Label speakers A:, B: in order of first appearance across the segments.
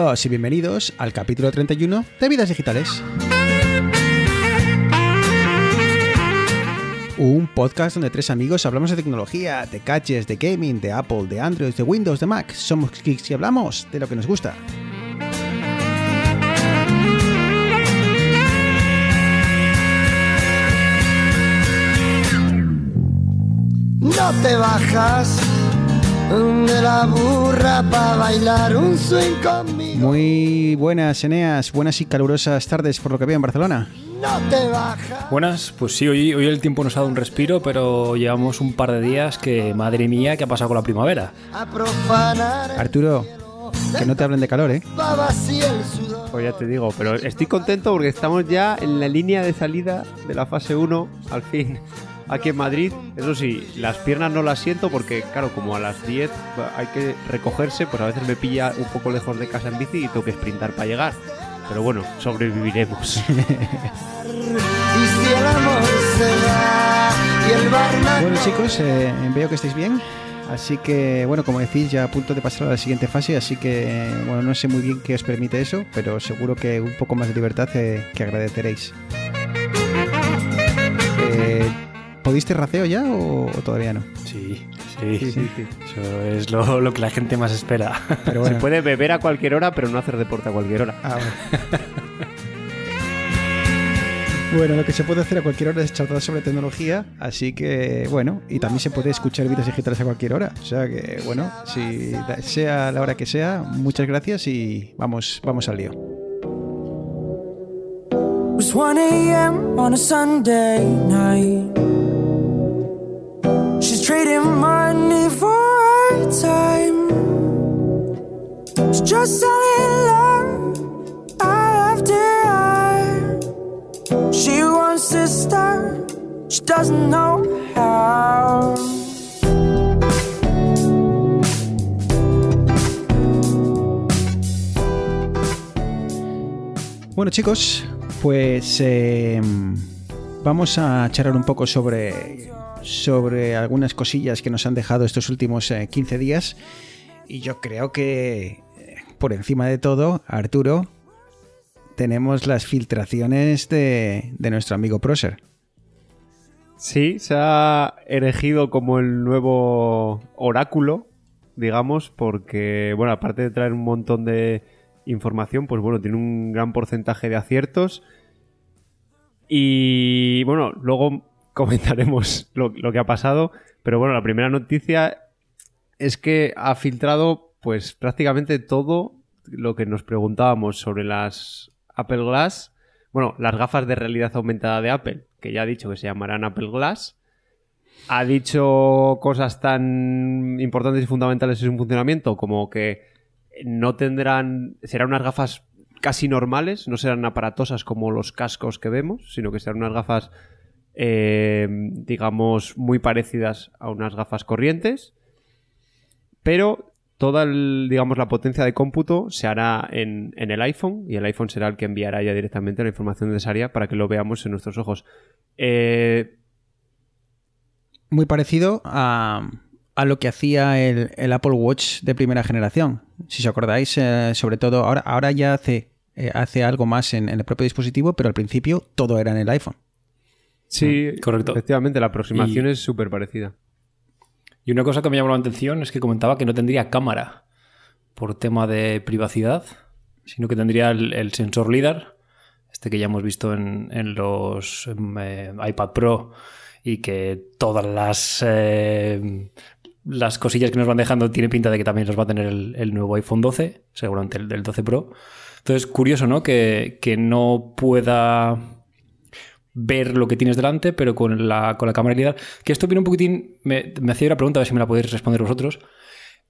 A: Y bienvenidos al capítulo 31 de Vidas Digitales. Un podcast donde tres amigos hablamos de tecnología, de gadgets, de gaming, de Apple, de Android, de Windows, de Mac. Somos geeks y hablamos de lo que nos gusta.
B: No te bajas de la burra para bailar un swing conmigo.
A: Muy buenas, Eneas, buenas y calurosas tardes por lo que veo en Barcelona.
B: No te bajas.
C: Buenas, pues sí, hoy, hoy el tiempo nos ha dado un respiro, pero llevamos un par de días que, madre mía, ¿qué ha pasado con la primavera?
B: A profanar el
A: Arturo, que no te hablen de calor, ¿eh?
D: Pues ya te digo, pero estoy contento porque estamos ya en la línea de salida de la fase 1, al fin, aquí en Madrid. Eso sí, las piernas no las siento porque, claro, como a las 10 hay que recogerse, pues a veces me pilla un poco lejos de casa en bici y tengo que sprintar para llegar. Pero bueno, sobreviviremos.
A: Bueno chicos, eh, veo que estáis bien. Así que, bueno, como decís, ya a punto de pasar a la siguiente fase, así que, bueno, no sé muy bien qué os permite eso, pero seguro que un poco más de libertad eh, que agradeceréis. Eh, ¿Podéis terraceo ya o, o todavía no?
C: Sí, sí,
A: Sí, sí, sí.
C: Eso es lo, lo que la gente más espera.
A: Pero
D: Se puede beber a cualquier hora, pero no hacer deporte a cualquier hora.
A: Ah, bueno. Bueno, lo que se puede hacer a cualquier hora es charlar sobre tecnología, así que bueno, y también se puede escuchar vidas digitales a cualquier hora. O sea que bueno, si sea la hora que sea, muchas gracias y vamos, vamos al lío.
E: It was 1 a.m. on a Sunday night. Trading money for her time. She's just selling love eye after eye. She wants to start, she doesn't know how.
A: Bueno chicos, pues eh, vamos a charlar un poco sobre, sobre algunas cosillas que nos han dejado estos últimos eh, 15 días. Y yo creo que, eh, por encima de todo, Arturo, tenemos las filtraciones de, nuestro amigo Proser.
D: Sí, se ha erigido como el nuevo oráculo, digamos, porque, bueno, aparte de traer un montón de información, pues bueno, tiene un gran porcentaje de aciertos. Y bueno, luego comentaremos lo, que ha pasado. Pero bueno, la primera noticia es que ha filtrado pues prácticamente todo lo que nos preguntábamos sobre las Apple Glass. Bueno, las gafas de realidad aumentada de Apple, que ya ha dicho que se llamarán Apple Glass. Ha dicho cosas tan importantes y fundamentales en su funcionamiento como que no tendrán. serán unas gafas casi normales, no serán aparatosas como los cascos que vemos, sino que serán unas gafas, eh, digamos, muy parecidas a unas gafas corrientes. Pero toda, el- digamos, la potencia de cómputo se hará en, en el iPhone y el iPhone será el que enviará ya directamente la información necesaria para que lo veamos en nuestros ojos. Eh,
A: Muy parecido a, a lo que hacía el, el Apple Watch de primera generación. Si os acordáis, eh, sobre todo ahora, ahora ya hace, hace algo más en el propio dispositivo, pero al principio todo era en el iPhone.
D: Sí,
C: correcto.
D: Efectivamente, la aproximación
C: Y-
D: es súper parecida.
C: Y una cosa que me llamó la atención es que comentaba que no tendría cámara por tema de privacidad, sino que tendría el, el sensor LIDAR, este que ya hemos visto en, en los em, eh, iPad Pro y que todas las, eh, las cosillas que nos van dejando tiene pinta de que también los va a tener el, el nuevo iPhone 12, seguramente el del 12 Pro. Entonces, curioso, ¿no? Que, que no pueda ver lo que tienes delante, pero con la, con la cámara LIDAR. Que esto viene un poquitín. Me, me hacía una pregunta, a ver si me la podéis responder vosotros.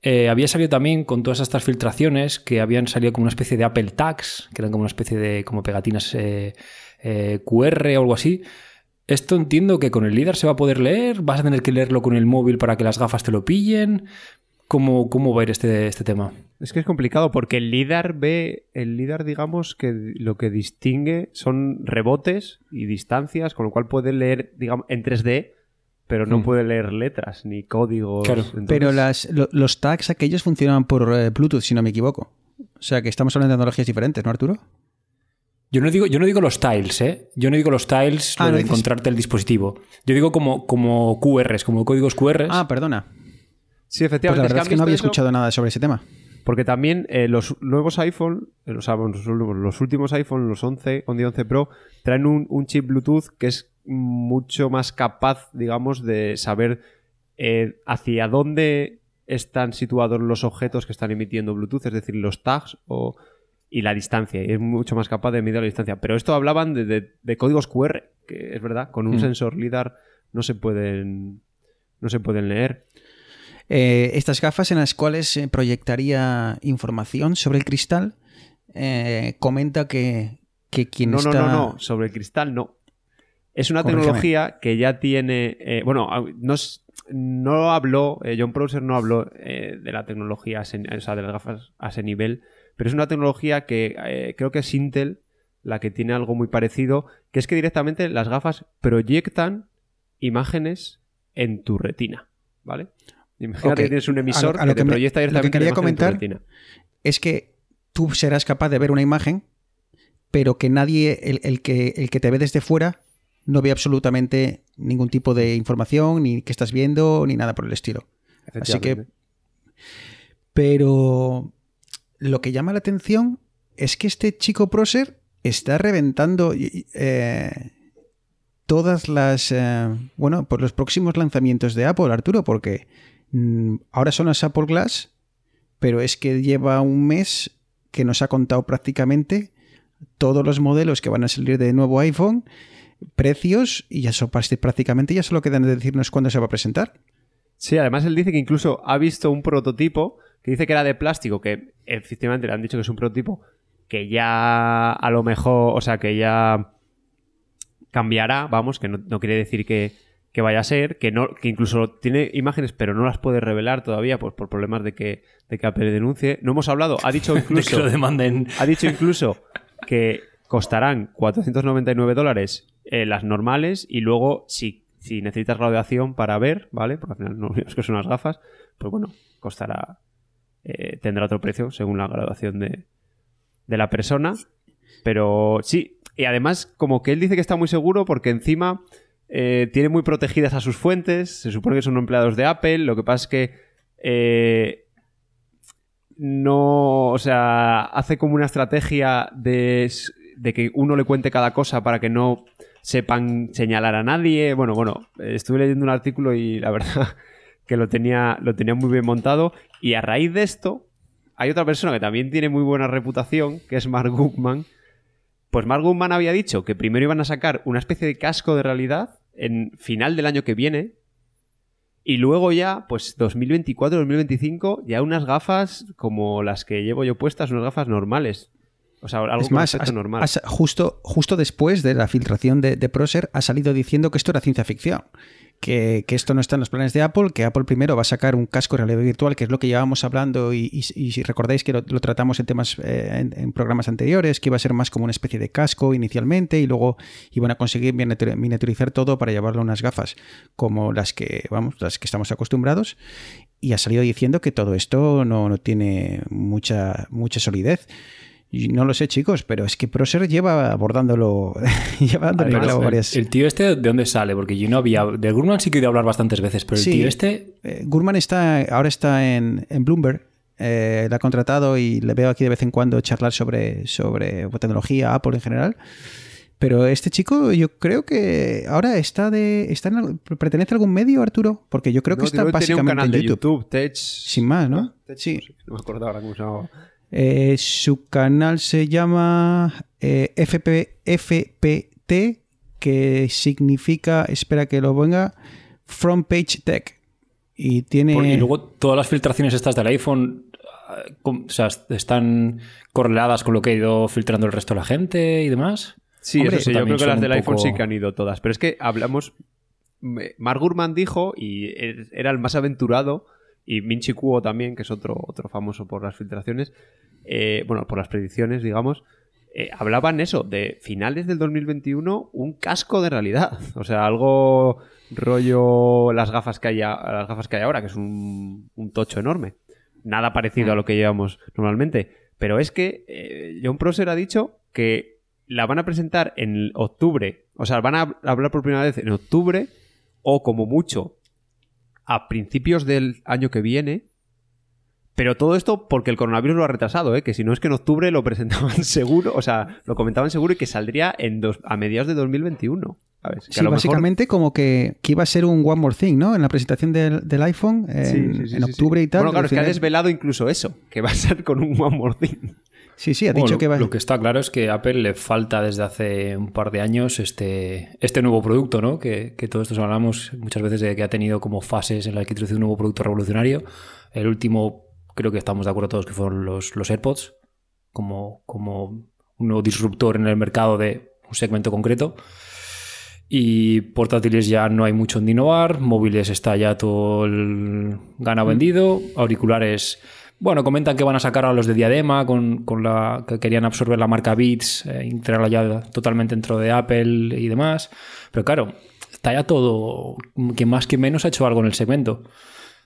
C: Eh, había salido también con todas estas filtraciones que habían salido como una especie de Apple Tags, que eran como una especie de como pegatinas eh, eh, QR o algo así. Esto entiendo que con el LIDAR se va a poder leer, vas a tener que leerlo con el móvil para que las gafas te lo pillen. ¿Cómo, cómo va a ir este, este tema?
D: Es que es complicado porque el LIDAR ve, el LIDAR digamos que lo que distingue son rebotes y distancias, con lo cual puede leer, digamos, en 3D, pero no
C: Mm.
D: puede leer letras ni códigos.
C: Claro.
D: Entonces-
A: Pero las, lo- los tags aquellos funcionaban por eh, Bluetooth, si no me equivoco. O sea que estamos hablando de tecnologías diferentes, ¿no, Arturo?
C: Yo no digo, yo no digo los tiles, ¿eh? Yo no digo los tiles,
A: Ah,
C: lo
A: no
C: de
A: dices-
C: encontrarte el dispositivo. Yo digo como, como QRs, como códigos QRs.
A: Ah, perdona.
D: Sí,
A: Pues
D: efectivamente.
A: la verdad es que no
D: ¿han
A: había
D: eso?
A: escuchado nada sobre ese tema.
D: Porque también eh, los nuevos iPhone, eh, o sea, bueno, los, últimos- los últimos iPhone, los 11, 11 y 11 Pro, traen un, un chip Bluetooth que es mucho más capaz, digamos, de saber eh, hacia dónde están situados los objetos que están emitiendo Bluetooth, es decir, los tags o, y la distancia. Y es mucho más capaz de medir la distancia. Pero esto hablaban de, de- de códigos QR, que es verdad, con un
C: Mm.
D: sensor LIDAR no se pueden, no se pueden leer.
A: Eh, estas gafas en las cuales se proyectaría información sobre el cristal, eh, comenta que, que quien
D: no,
A: está...
D: no, no, no, sobre el cristal no. Es una
A: Corrígeme.
D: tecnología que ya tiene. eh, bueno, no, no habló, John Prosser no habló de la tecnología, o sea, de las gafas a ese nivel, pero es una tecnología que creo que es Intel la que tiene algo muy parecido, que es que directamente las gafas proyectan imágenes en tu retina, ¿vale? Imagínate que tienes un emisor
A: A lo- a lo
D: que te
A: que me-
D: proyecta
A: lo que
D: directamente
A: quería comentar- es que tú serás capaz de ver una imagen, pero que nadie, el, el que, el que te ve desde fuera, no ve absolutamente ningún tipo de información, ni que estás viendo, ni nada por el estilo. Así que, pero lo que llama la atención es que este chico prócer está reventando eh, todas las, eh, bueno, por los próximos lanzamientos de Apple, Arturo, porque ahora son las Apple Glass, pero es que lleva un mes que nos ha contado prácticamente todos los modelos que van a salir de nuevo iPhone, precios, y ya so- prácticamente ya solo quedan de decirnos cuándo se va a presentar.
D: Sí, además él dice que incluso ha visto un prototipo que dice que era de plástico, que efectivamente le han dicho que es un prototipo que ya a lo mejor, o sea, que ya cambiará, vamos, que no quiere decir que, que vaya a ser, que no, que incluso tiene imágenes pero no las puede revelar todavía pues, por problemas de que, de que Apple denuncie. No hemos hablado, ha dicho
C: de que
D: incluso,
C: lo demanden.
D: ha dicho incluso que costarán 499 dólares eh, las normales y luego si, si necesitas graduación para ver, ¿vale? Porque al final no es que son unas gafas, pues bueno, costará, eh, tendrá otro precio según la graduación de, de la persona. Pero sí, y además como que él dice que está muy seguro porque encima eh, tiene muy protegidas a sus fuentes, se supone que son empleados de Apple, lo que pasa es que... eh, no, o sea, hace como una estrategia de, de que uno le cuente cada cosa para que no sepan señalar a nadie. Bueno, bueno, estuve leyendo un artículo y la verdad que lo tenía, lo tenía muy bien montado. Y a raíz de esto, hay otra persona que también tiene muy buena reputación, que es Mark Gugman. Pues Mark Gugman había dicho que primero iban a sacar una especie de casco de realidad en final del año que viene, y luego ya, pues 2024, 2025, ya unas gafas como las que llevo yo puestas, unas gafas normales. O sea, algo
A: es más, has-
D: normal.
A: has- justo, justo después de la filtración de, de Procer ha salido diciendo que esto era ciencia ficción. Que, esto no está en los planes de Apple, que Apple primero va a sacar un casco de realidad virtual, que es lo que llevábamos hablando, y, si recordáis que lo, tratamos en temas eh, en, programas anteriores, que iba a ser más como una especie de casco inicialmente, y luego iban a conseguir miniatur- miniaturizar todo para llevarlo a unas gafas como las que, vamos, las que estamos acostumbrados. Y ha salido diciendo que todo esto no, no tiene mucha, mucha solidez. Y no lo sé, chicos, pero es que Proser lleva abordándolo, lleva clavo
C: el-
A: varias.
C: El tío este, ¿de dónde sale? Porque yo no había... De Gurman sí que he hablar bastantes veces, pero el
A: Sí.
C: tío este...
A: Eh, Gurman está, ahora está en, en Bloomberg. eh, la ha contratado y le veo aquí de vez en cuando charlar sobre, sobre tecnología, Apple en general. Pero este chico, yo creo que ahora está de. Está en ¿Pertenece a algún medio, Arturo? Porque yo creo que está
D: creo que tenía un
A: básicamente
D: canal
A: en
D: de
A: YouTube.
D: YouTube, Tech.
A: Sin más, ¿no?
D: Tech,
A: Sí.
D: no sé, No me acuerdo ahora cómo se llamaba.
A: Eh, su canal se llama eh, FP FPT, que significa, espera que lo venga, Front Page Tech. Y tiene.
C: por- Y luego todas las filtraciones estas del iPhone... com- O sea, están correladas con lo que ha ido filtrando el resto de la gente y demás.
D: Sí,
A: Hombre,
D: eso sí, yo creo que las del iPhone
C: poco-
D: sí que han ido todas. Pero es que hablamos. me- Mark Gurman dijo, y er- era el más aventurado, y Minchi Kuo también, que es otro, otro famoso por las filtraciones, eh, bueno, por las predicciones, digamos, eh, hablaban eso, de finales del 2021, un casco de realidad. O sea, algo rollo las gafas que hay, a- las gafas que hay ahora, que es un, un tocho enorme. Nada parecido a lo que llevamos normalmente. Pero es que eh, John Prosser ha dicho que la van a presentar en octubre. O sea, van a hablar por primera vez en octubre o como mucho a principios del año que viene. Pero todo esto porque el coronavirus lo ha retrasado, ¿eh? que si no es que en octubre lo presentaban seguro, o sea, lo comentaban seguro y que saldría en dos, a mediados de 2021. ¿sabes? Que
A: Sí,
D: a lo mejor-
A: básicamente como que, que iba a ser un One More Thing, ¿no? En la presentación del, del iPhone en,
D: Sí, sí, sí,
A: en
D: sí,
A: octubre
D: sí.
A: y tal.
D: Bueno, claro, es que ha desvelado incluso eso, que va a ser con un One More Thing.
A: Sí, sí, ha dicho que va
C: lo que está claro es que a Apple le falta desde hace un par de años este, este nuevo producto, ¿no? Que, que todos estos hablamos muchas veces de que ha tenido como fases en las que introduce un nuevo producto revolucionario. El último, creo que estamos de acuerdo todos que fueron los, los AirPods, como, como un nuevo disruptor en el mercado de un segmento concreto. Y portátiles ya no hay mucho en innovar, móviles está ya todo el gana vendido, auriculares, bueno, comentan que van a sacar a los de diadema, con, con la que querían absorber la marca Beats, eh, integrarla ya totalmente dentro de Apple y demás. Pero claro, está ya todo, que más que menos ha hecho algo en el segmento.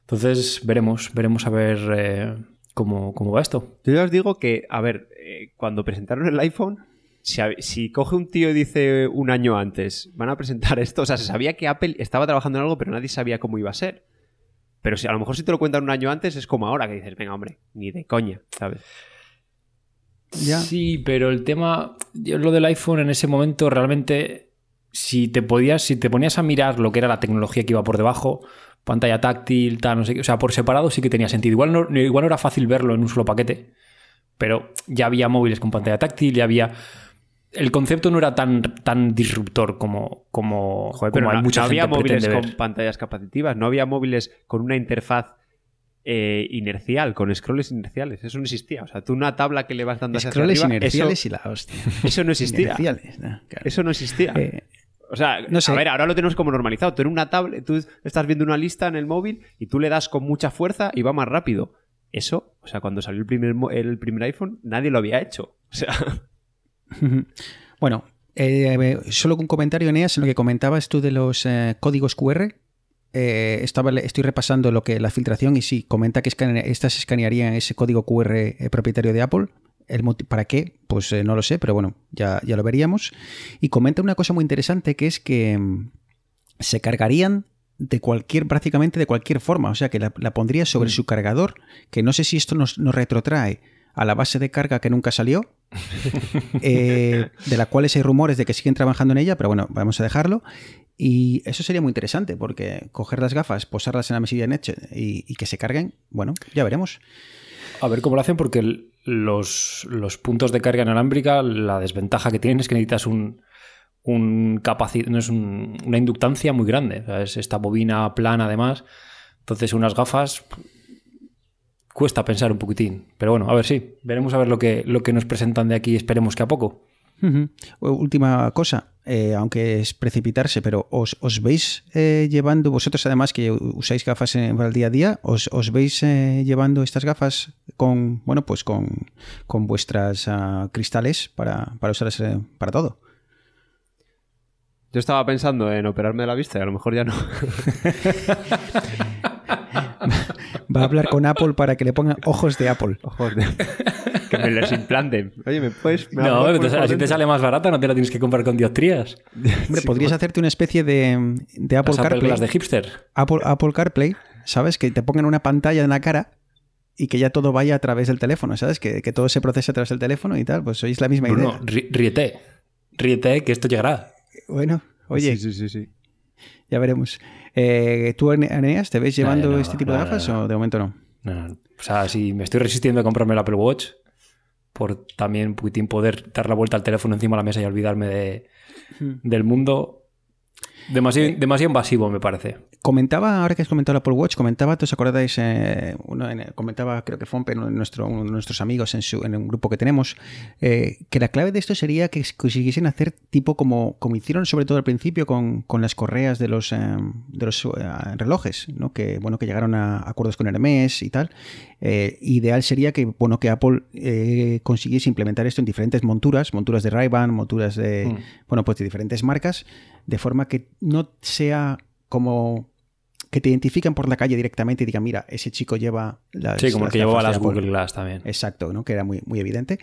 C: Entonces veremos, veremos a ver eh, cómo, cómo va esto.
D: Yo ya os digo que, a ver, eh, cuando presentaron el iPhone, si, coge un tío y dice un año antes, van a presentar esto, o sea, se sabía que Apple estaba trabajando en algo, pero nadie sabía cómo iba a ser. Pero si a lo mejor si te lo cuentan un año antes, es como ahora que dices, venga, hombre, ni de coña, ¿sabes?
A: Ya.
C: Sí, pero el tema, yo lo del iPhone en ese momento realmente, si te podías, si te ponías a mirar lo que era la tecnología que iba por debajo, pantalla táctil, tal, no sé qué, o sea, por separado sí que tenía sentido. Igual no, igual no era fácil verlo en un solo paquete, pero ya había móviles con pantalla táctil, ya había. El concepto no era tan, tan disruptor como, como,
D: Joder,
C: como
D: pero
C: hay
D: no,
C: mucha
D: no había móviles con pantallas capacitivas, no había móviles con una interfaz eh, inercial, con scrolls inerciales. Eso no existía. O sea, tú una tabla que le vas dando hacia
A: Scrolls
D: arriba,
A: inerciales
D: eso,
A: y la hostia.
D: eso no existía.
A: Inerciales, ¿no? Claro.
D: Eso no existía.
A: Eh,
D: O sea,
A: No sé.
D: a ver, ahora lo tenemos como normalizado. Tú en una tablet, tú estás viendo una lista en el móvil y tú le das con mucha fuerza y va más rápido. Eso, o sea, cuando salió el primer, el primer iPhone, nadie lo había hecho. O sea,
A: Bueno, eh, solo un comentario, Eneas, en lo que comentabas tú de los eh, códigos QR. Eh, estaba, estoy repasando lo que la filtración y sí, comenta que estas escanearían ese código QR propietario de Apple. El ¿Para qué? Pues no lo sé, pero bueno, ya, ya lo veríamos. Y comenta una cosa muy interesante que es que mm, se cargarían de cualquier, prácticamente de cualquier forma. O sea, que la, la pondría sobre su cargador, que no sé si esto nos, nos retrotrae a la base de carga que nunca salió, eh, de la cuales hay rumores de que siguen trabajando en ella, pero bueno, vamos a dejarlo. Y eso sería muy interesante, porque coger las gafas, posarlas en la mesilla de noche y, que se carguen, bueno, ya veremos.
C: A ver cómo lo hacen, porque los, los puntos de carga inalámbrica, la desventaja que tienen es que necesitas un, un no es un- una inductancia muy grande. Es esta bobina plana, además. Entonces, unas gafas cuesta pensar un poquitín. Pero bueno, a ver, sí, veremos a ver lo que, lo que nos presentan de aquí. Esperemos que a poco.
A: Última cosa, eh, aunque es precipitarse, pero ¿os, os veis eh, llevando, vosotros además que usáis gafas en- para el día a día, ¿os, os veis eh, llevando estas gafas con, bueno, pues con, con vuestras ah, cristales para, para usarlas eh, para todo?
D: yo estaba pensando en operarme de la vista y a lo mejor ya no.
A: Va a hablar con Apple para que le pongan ojos de Apple.
D: Ojos de... que me los implanten. Oye, ¿me puedes...? me
C: No, entonces,
D: por
C: así te sale más barata, no te la tienes que comprar con dioptrías.
A: Hombre, podrías hacerte una especie de, de Apple
C: Las Apple
A: CarPlay.
C: Glass de hipster.
A: Apple, Apple CarPlay, ¿sabes? Que te pongan una pantalla en la cara y que ya todo vaya a través del teléfono, ¿sabes? Que, que todo se procese a través del teléfono y tal. Pues sois la misma
C: Bruno,
A: idea.
C: rí- ríete. Ríete, que esto llegará.
A: Bueno, oye,
D: Sí, sí, sí, sí.
A: ya veremos. Eh, ¿Tú, Ane- Aneas, te ves llevando
C: no,
A: este tipo de gafas o de momento no?
C: O sea, si me estoy resistiendo a comprarme el Apple Watch, por también poder dar la vuelta al teléfono encima de la mesa y olvidarme de, del mundo. Demasiado, demasiado invasivo, me parece.
A: Comentaba, ahora que has comentado el Apple Watch, comentaba, ¿os acordáis? Eh, uno en- comentaba, creo que Fompe, uno de, nuestro- uno de nuestros amigos en, su, en un grupo que tenemos, eh, que la clave de esto sería que consiguiesen hacer tipo como, como hicieron sobre todo al principio con, con las correas de los, eh, de los eh, relojes, ¿no? que bueno que llegaron a acuerdos con Hermes y tal. Eh, ideal sería que bueno que Apple eh, consiguiese implementar esto en diferentes monturas, monturas de Ray-Ban, monturas de
C: Mm.
A: bueno pues de diferentes marcas, de forma que no sea como que te identifican por la calle directamente y digan, mira, ese chico lleva las.
C: Sí, como
A: las
C: que llevaba las
A: Apple".
C: Google Glass también.
A: Exacto, ¿no? Que era muy, muy evidente.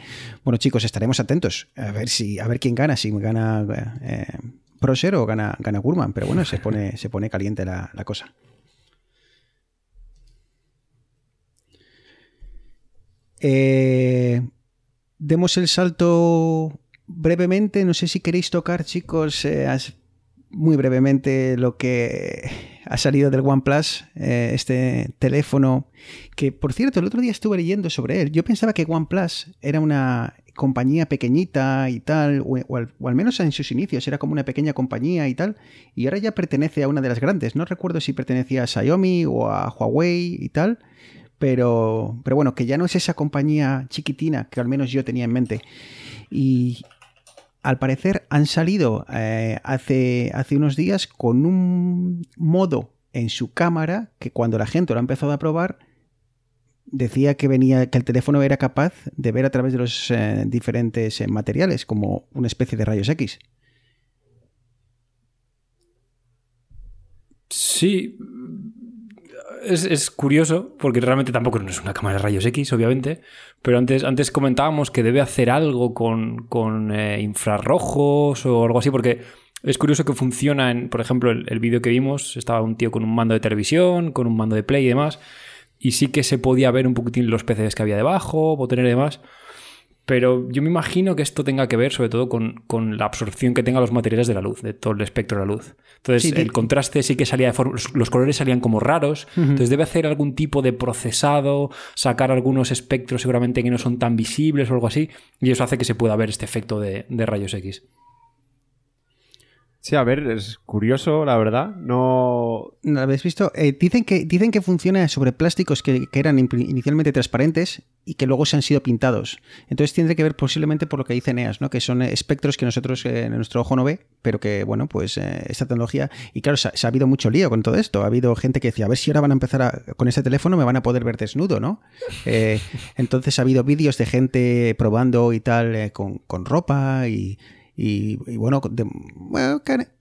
A: Bueno, chicos, estaremos atentos a ver si, a ver quién gana, si gana eh, Proser o gana, gana Gurman, pero bueno, se pone, se pone caliente la, la cosa. Eh, demos el salto brevemente. No sé si queréis tocar, chicos, eh, muy brevemente lo que ha salido del OnePlus, eh, este teléfono que, por cierto, el otro día estuve leyendo sobre él. Yo pensaba que OnePlus era una compañía pequeñita y tal, o, o al, o al menos en sus inicios era como una pequeña compañía y tal, y ahora ya pertenece a una de las grandes. No recuerdo si pertenecía a Xiaomi o a Huawei y tal, pero, pero bueno, que ya no es esa compañía chiquitina que al menos yo tenía en mente. Y al parecer han salido eh, hace, hace unos días con un modo en su cámara que cuando la gente lo ha empezado a probar decía que venía que el teléfono era capaz de ver a través de los eh, diferentes eh, materiales como una especie de rayos X.
C: Sí. Es, es curioso, porque realmente tampoco es una cámara de rayos X, obviamente, pero antes, antes comentábamos que debe hacer algo con, con eh, infrarrojos o algo así, porque es curioso que funciona en, por ejemplo, el, el vídeo que vimos, estaba un tío con un mando de televisión, con un mando de play y demás, y sí que se podía ver un poquitín los PCs que había debajo, botones y demás, pero yo me imagino que esto tenga que ver sobre todo con, con la absorción que tengan los materiales de la luz, de todo el espectro de la luz. Entonces,
A: Sí,
C: el contraste sí que salía de forma. Los, los colores salían como raros. Entonces, debe hacer algún tipo de procesado, sacar algunos espectros seguramente que no son tan visibles o algo así. Y eso hace que se pueda ver este efecto de, de rayos X.
D: Sí, a ver, es curioso, la verdad. No.
A: ¿No lo habéis visto? Eh, dicen, que, dicen que funciona sobre plásticos que, que eran in- inicialmente transparentes y que luego se han sido pintados. Entonces tiene que ver posiblemente por lo que dice Neas, ¿no? que son espectros que nosotros eh, nuestro ojo no ve, pero que, bueno, pues eh, esta tecnología... Y claro, se ha, habido mucho lío con todo esto. Ha habido gente que decía, a ver si ahora van a empezar a- con ese teléfono, me van a poder ver desnudo, ¿no? Entonces ha habido vídeos de gente probando y tal con, con ropa y... Y, bueno,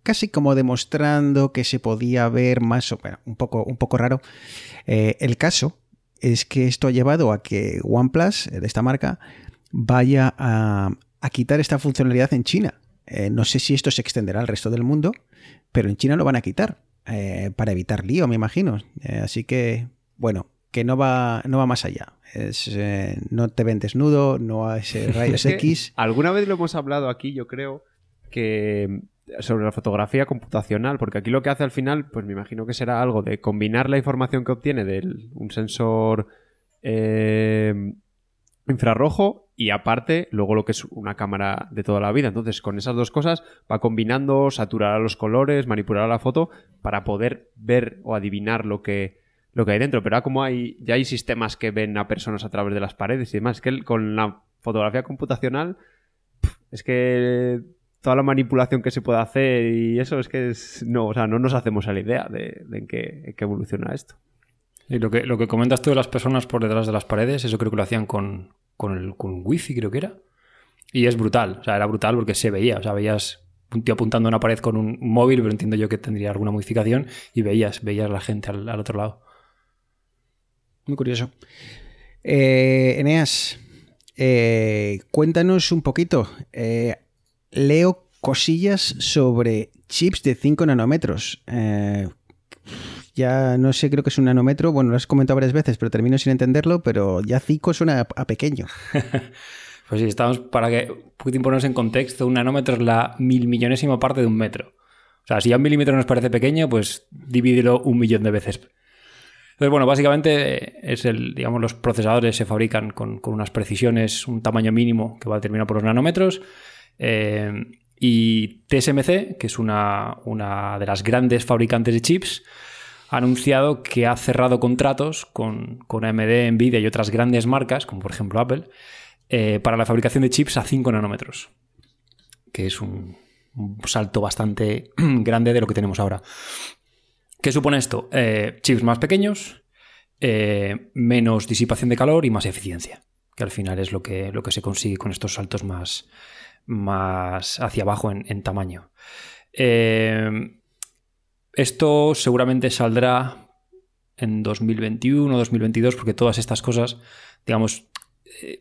A: casi como demostrando que se podía ver más un poco, un poco raro. Eh, el caso es que esto ha llevado a que OnePlus, eh, de esta marca, vaya a, quitar esta funcionalidad en China. Eh, no sé si esto se extenderá al resto del mundo, pero en China lo van a quitar para evitar lío, me imagino. Así que, bueno, que no va, no va más allá. Es, eh, no te ven desnudo, no hay rayos X.
D: Alguna vez lo hemos hablado aquí, yo creo, que sobre la fotografía computacional, porque aquí lo que hace al final, pues me imagino que será algo de combinar la información que obtiene de un sensor eh, infrarrojo y aparte luego lo que es una cámara de toda la vida. Entonces, con esas dos cosas va combinando, saturar los colores, manipular la foto para poder ver o adivinar lo que lo que hay dentro. Pero ahora como hay ya hay sistemas que ven a personas a través de las paredes y demás, es que con la fotografía computacional es que toda la manipulación que se puede hacer y eso es que es, no, o sea, no nos hacemos a la idea de, de en, qué, en qué evoluciona esto.
C: Y lo que, lo que comentas tú de las personas por detrás de las paredes, eso creo que lo hacían con, con, el, con Wi-Fi, creo que era. Y es brutal, o sea, era brutal porque se veía, o sea, veías un tío apuntando a una pared con un móvil, pero entiendo yo que tendría alguna modificación, y veías, veías la gente al, al otro lado.
A: Muy curioso. Eh, Eneas, eh, cuéntanos un poquito. Eh, leo cosillas sobre chips de 5 nanómetros. Ya no sé, creo que es un nanómetro. Bueno, lo has comentado varias veces, pero termino sin entenderlo. Pero ya 5 suena a, pequeño.
C: Pues sí, estamos para que poquitín ponernos en contexto, un nanómetro es la mil millonésima parte de un metro. O sea, si a un milímetro nos parece pequeño, pues divídelo un millón de veces. Entonces, bueno, básicamente es el, digamos, los procesadores se fabrican con, con unas precisiones, un tamaño mínimo que va determinado por los nanómetros. eh, y TSMC, que es una, una de las grandes fabricantes de chips, ha anunciado que ha cerrado contratos con, con AMD, Nvidia y otras grandes marcas, como por ejemplo Apple, eh, para la fabricación de chips a 5 nanómetros, que es un salto bastante grande de lo que tenemos ahora. ¿Qué supone esto? Eh, chips más pequeños, eh, menos disipación de calor y más eficiencia, que al final es lo que, lo que se consigue con estos saltos más, más hacia abajo en, tamaño. Eh, esto seguramente saldrá en 2021, 2022, porque todas estas cosas, digamos,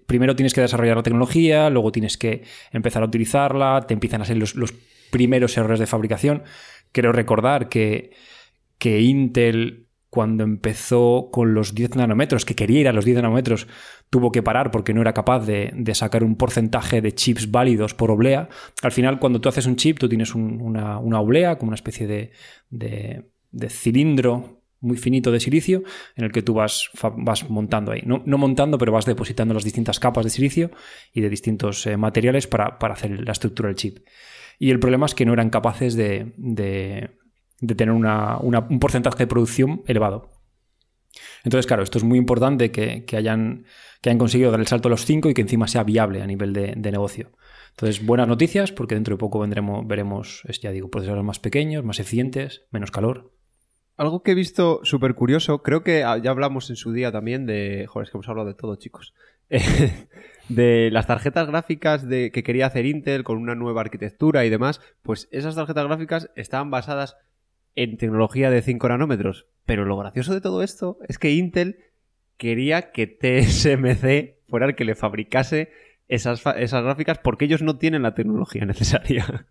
C: primero tienes que desarrollar la tecnología, luego tienes que empezar a utilizarla, te empiezan a ser los, los primeros errores de fabricación. Quiero recordar que, que Intel cuando empezó con los 10 nanómetros, que quería ir a los 10 nanómetros, tuvo que parar porque no era capaz de, sacar un porcentaje de chips válidos por oblea. Al final, cuando tú haces un chip, tú tienes una, oblea, como una especie de, de, cilindro muy finito de silicio en el que tú vas, vas montando ahí. No, montando, pero vas depositando las distintas capas de silicio y de distintos eh, materiales para, para, hacer la estructura del chip. Y el problema es que no eran capaces de, de tener un porcentaje de producción elevado. Entonces, claro, esto es muy importante que, hayan, que hayan conseguido dar el salto a los 5 y que encima sea viable a nivel de, negocio. Entonces, buenas noticias porque dentro de poco vendremos, veremos, ya digo, procesadores más pequeños, más eficientes, menos calor.
D: Algo que he visto súper curioso, creo que ya hablamos en su día también de... Joder, es que hemos hablado de todo, chicos. de las tarjetas gráficas de, que quería hacer Intel con una nueva arquitectura y demás, pues esas tarjetas gráficas estaban basadas en tecnología de 5 nanómetros. Pero lo gracioso de todo esto es que Intel quería que TSMC fuera el que le fabricase esas, esas gráficas porque ellos no tienen la tecnología necesaria.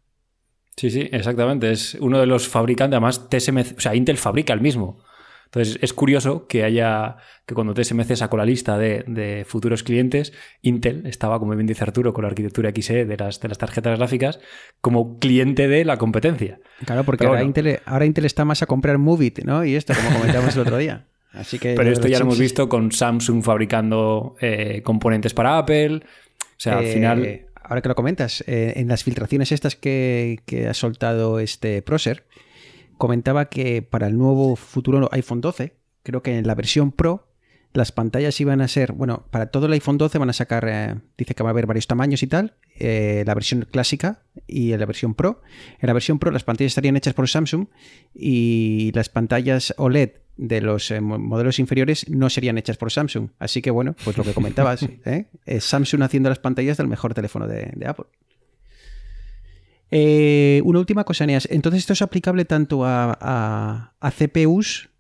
C: Sí, sí, exactamente. Es uno de los fabricantes, además TSMC, o sea, Intel fabrica el mismo. Entonces es curioso que haya, que cuando TSMC sacó la lista de, futuros clientes, Intel estaba, como bien dice Arturo, con la arquitectura XE de las, de las tarjetas gráficas, como cliente de la competencia.
A: Claro, porque ahora, Intel, ahora Intel está más a comprar Movit, ¿no? Y esto, como comentamos el otro día. Así que
C: Pero esto ya lo hemos visto con Samsung fabricando eh, componentes para Apple. O sea, al eh, final.
A: Ahora que lo comentas, eh, en las filtraciones estas que, que ha soltado este Procer, comentaba que para el nuevo futuro iPhone 12, creo que en la versión Pro, las pantallas iban a ser, bueno, para todo el iPhone 12 van a sacar, eh, dice que va a haber varios tamaños y tal, eh, la versión clásica y la versión Pro. En la versión Pro las pantallas estarían hechas por Samsung y las pantallas OLED de los eh, modelos inferiores no serían hechas por Samsung. Así que bueno, pues lo que comentabas, es Samsung haciendo las pantallas del mejor teléfono de Apple. Eh, una última cosa, Neas. Entonces, esto es aplicable tanto a, CPUs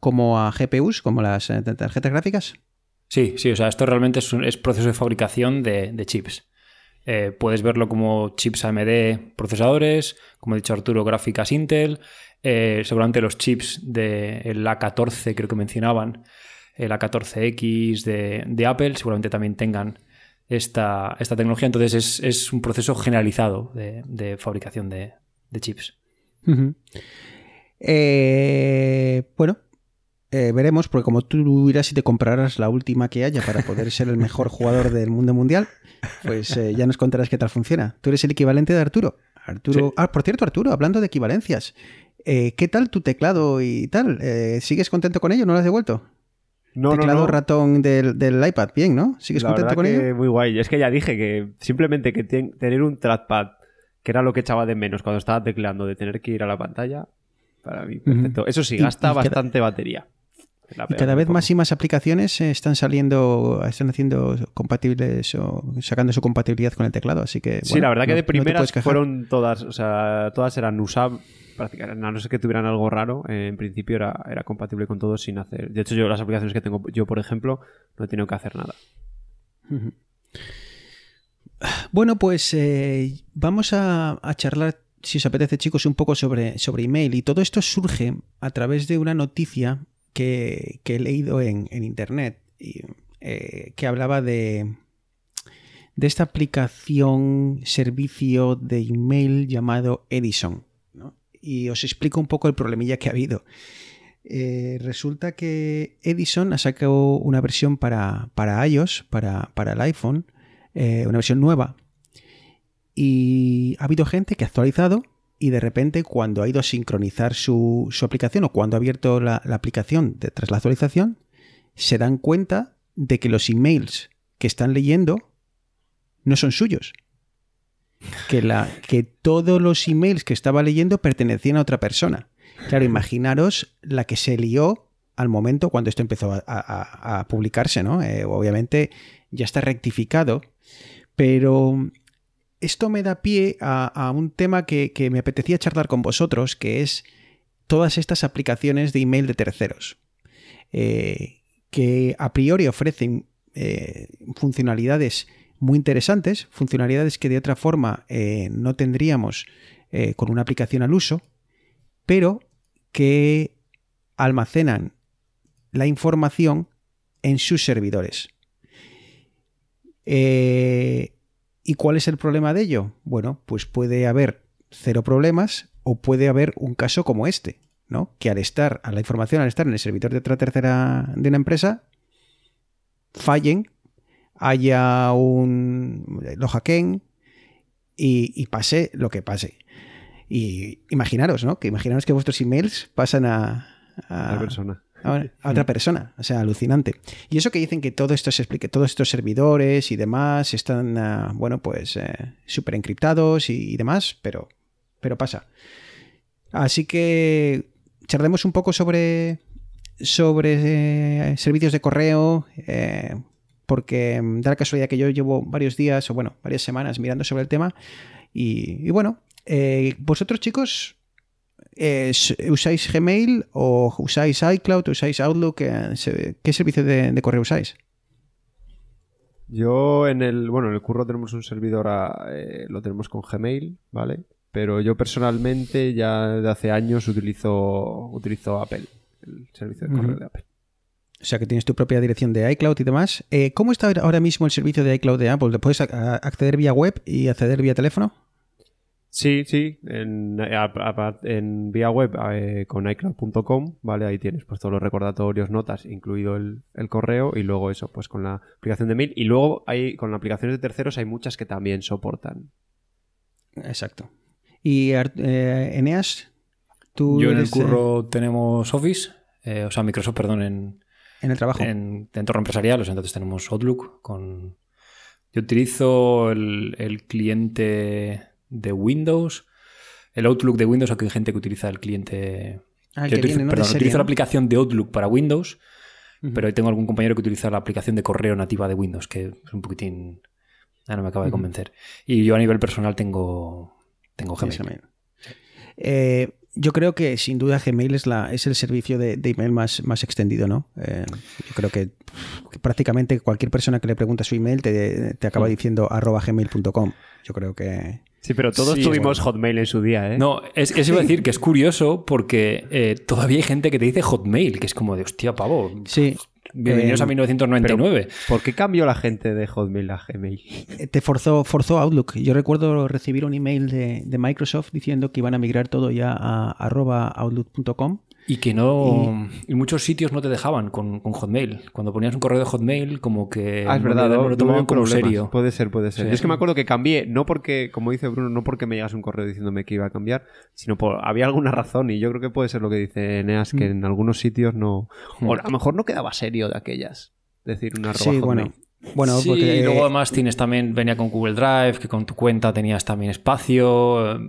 A: como a GPUs, como las eh, tarjetas gráficas.
C: Sí, sí, o sea, esto realmente es, un, proceso de fabricación de, chips. Eh, puedes verlo como chips AMD procesadores, como ha dicho Arturo, gráficas Intel. seguramente los chips del A14, creo que mencionaban, el A14X de, de Apple, seguramente también tengan esta, esta tecnología. Entonces es, un proceso generalizado de, fabricación de, chips.
A: Eh, bueno, eh, veremos, porque como tú dirás si te comprarás la última que haya para poder ser el mejor jugador del mundo mundial, pues eh, ya nos contarás qué tal funciona. Tú eres el equivalente de Arturo. Arturo. Ah, por cierto, Arturo, hablando de equivalencias. ¿Qué tal tu teclado y tal? ¿Sigues contento con ello? ¿No lo has devuelto?
D: No,
A: teclado ratón del, iPad, bien, ¿no? ¿Sigues contento con ello?
D: Muy guay. Es que ya dije que simplemente que tener un trackpad, que era lo que echaba de menos cuando estaba tecleando, de tener que ir a la pantalla, para mí, perfecto. Eso sí, gasta bastante batería.
A: Y cada vez más y más aplicaciones están saliendo, están haciendo compatibles o sacando su compatibilidad con el teclado, así que...
D: sí, la verdad que de primeras fueron todas, o sea, todas eran usables a no ser que tuvieran algo raro, eh, en principio era, era compatible con todo sin hacer. De hecho, yo las aplicaciones que tengo yo, por ejemplo, no he tenido que hacer nada.
A: Bueno, pues eh, vamos a, charlar, si os apetece, chicos, un poco sobre, sobre email. Y todo esto surge a través de una noticia que, he leído en, internet y, eh, que hablaba de, de esta aplicación, servicio de email llamado Edison y os explico un poco el problemilla que ha habido. Eh, resulta que Edison ha sacado una versión para, para iOS, para, el iPhone, eh, una versión nueva. Y ha habido gente que ha actualizado y de repente cuando ha ido a sincronizar su, aplicación o cuando ha abierto la, aplicación tras la actualización, se dan cuenta de que los emails que están leyendo no son suyos que, la, que todos los emails que estaba leyendo pertenecían a otra persona. Claro, imaginaros la que se lió al momento cuando esto empezó a, publicarse, ¿no? Eh, obviamente ya está rectificado, pero esto me da pie a, un tema que, que, me apetecía charlar con vosotros, que es todas estas aplicaciones de email de terceros. eh, que a priori ofrecen eh, funcionalidades muy interesantes, funcionalidades que de otra forma eh, no tendríamos con una aplicación al uso, pero que almacenan la información en sus servidores. Eh, ¿Y cuál es el problema de ello? Bueno, pues puede haber cero problemas o puede haber un caso como este, ¿no? Que al estar, a la información al estar en el servidor de otra tercera de una empresa, fallen, haya un. lo hackeen y, pase lo que pase. Y imaginaros, ¿no? Que imaginaros que vuestros emails pasan a. a-
D: persona.
A: A, a otra persona. O sea, alucinante. Y eso que dicen que todo esto se explique, todos estos servidores y demás están, ah, bueno, pues eh, súper encriptados y, y demás, pero, pero pasa. Así que charlemos un poco sobre, sobre eh, servicios de correo, eh, porque da la casualidad que yo llevo varios días o, bueno, varias semanas mirando sobre el tema. Y, y bueno, eh, vosotros chicos, eh, ¿usáis Gmail o usáis iCloud, usáis Outlook? eh, ¿Qué servicio de, de correo usáis?
D: Yo en el, bueno, en el curro tenemos un servidor, a- eh, lo tenemos con Gmail, ¿vale? Pero yo personalmente ya de hace años utilizo, utilizo Apple, el servicio de correo de Apple.
A: O sea, que tienes tu propia dirección de iCloud y demás. ¿Cómo está ahora mismo el servicio de iCloud de Apple? ¿Te puedes acceder vía web y acceder vía teléfono?
D: Sí, sí, en, a- a- en vía web eh, con iCloud.com, ¿vale? Ahí tienes pues todos los recordatorios, notas, incluido el, el correo y luego eso, pues con la aplicación de mail. Y luego hay, con aplicaciones de terceros hay muchas que también soportan.
A: Exacto. Y eh, Eneas, tú
C: Yo en el
A: eh,
C: curro tenemos Office, eh, o sea, Microsoft, perdón, en,
A: en el trabajo.
C: en de entorno empresarial, o sea, entonces tenemos Outlook con... Yo utilizo el, el cliente de Windows, el Outlook de Windows, aunque hay gente que utiliza el cliente...
A: Ah, el
C: Yo
A: que
C: utilizo,
A: viene, ¿no? De
C: perdón,
A: serie,
C: utilizo
A: ¿no?
C: la aplicación de Outlook para Windows,
A: Ujú.
C: pero ahí tengo algún compañero que utiliza la aplicación de correo nativa de Windows, que es un poquitín... Ah, no me acaba de convencer. Y yo a nivel personal tengo, tengo Gmail.
A: Gmail. Eh, yo creo que sin duda Gmail es, la, es el servicio de, de email más, más extendido, ¿no? Eh, yo creo que, prácticamente cualquier persona que le pregunta su email te, te acaba
C: Mm.
A: diciendo arroba gmail.com. Yo creo que...
D: Sí, pero todos
C: Sí,
D: tuvimos
C: bueno.
D: Hotmail en su día, ¿eh?
C: No, es, eso iba a decir que es curioso porque eh, todavía hay gente que te dice Hotmail, que es como de hostia, pavo.
A: Sí,
C: Bienvenidos
A: eh,
C: a 1999.
D: ¿Por qué cambió la gente de Hotmail a Gmail?
A: Eh, te forzó, forzó Outlook. Yo recuerdo recibir un email de, de Microsoft diciendo que iban a migrar todo ya a arroba outlook.com.
C: Y que no. Y muchos sitios no te dejaban con, con Hotmail. Cuando ponías un correo de Hotmail, como que.
D: Ah, es
C: no
D: verdad,
C: no lo tomaban como serio.
D: Puede ser, puede ser.
C: Sí.
D: Yo es que me acuerdo que cambié, no porque, como dice Bruno, no porque me llegase un correo diciéndome que iba a cambiar, sino por había alguna razón y yo creo que puede ser lo que dice Eneas, que en algunos sitios no... O a lo mejor no quedaba serio de aquellas. Decir una arroba
A: Sí,
D: Hotmail.
A: bueno. Bueno,
C: sí,
A: porque
C: y luego además tienes también, venía con Google Drive, que con tu cuenta tenías también espacio.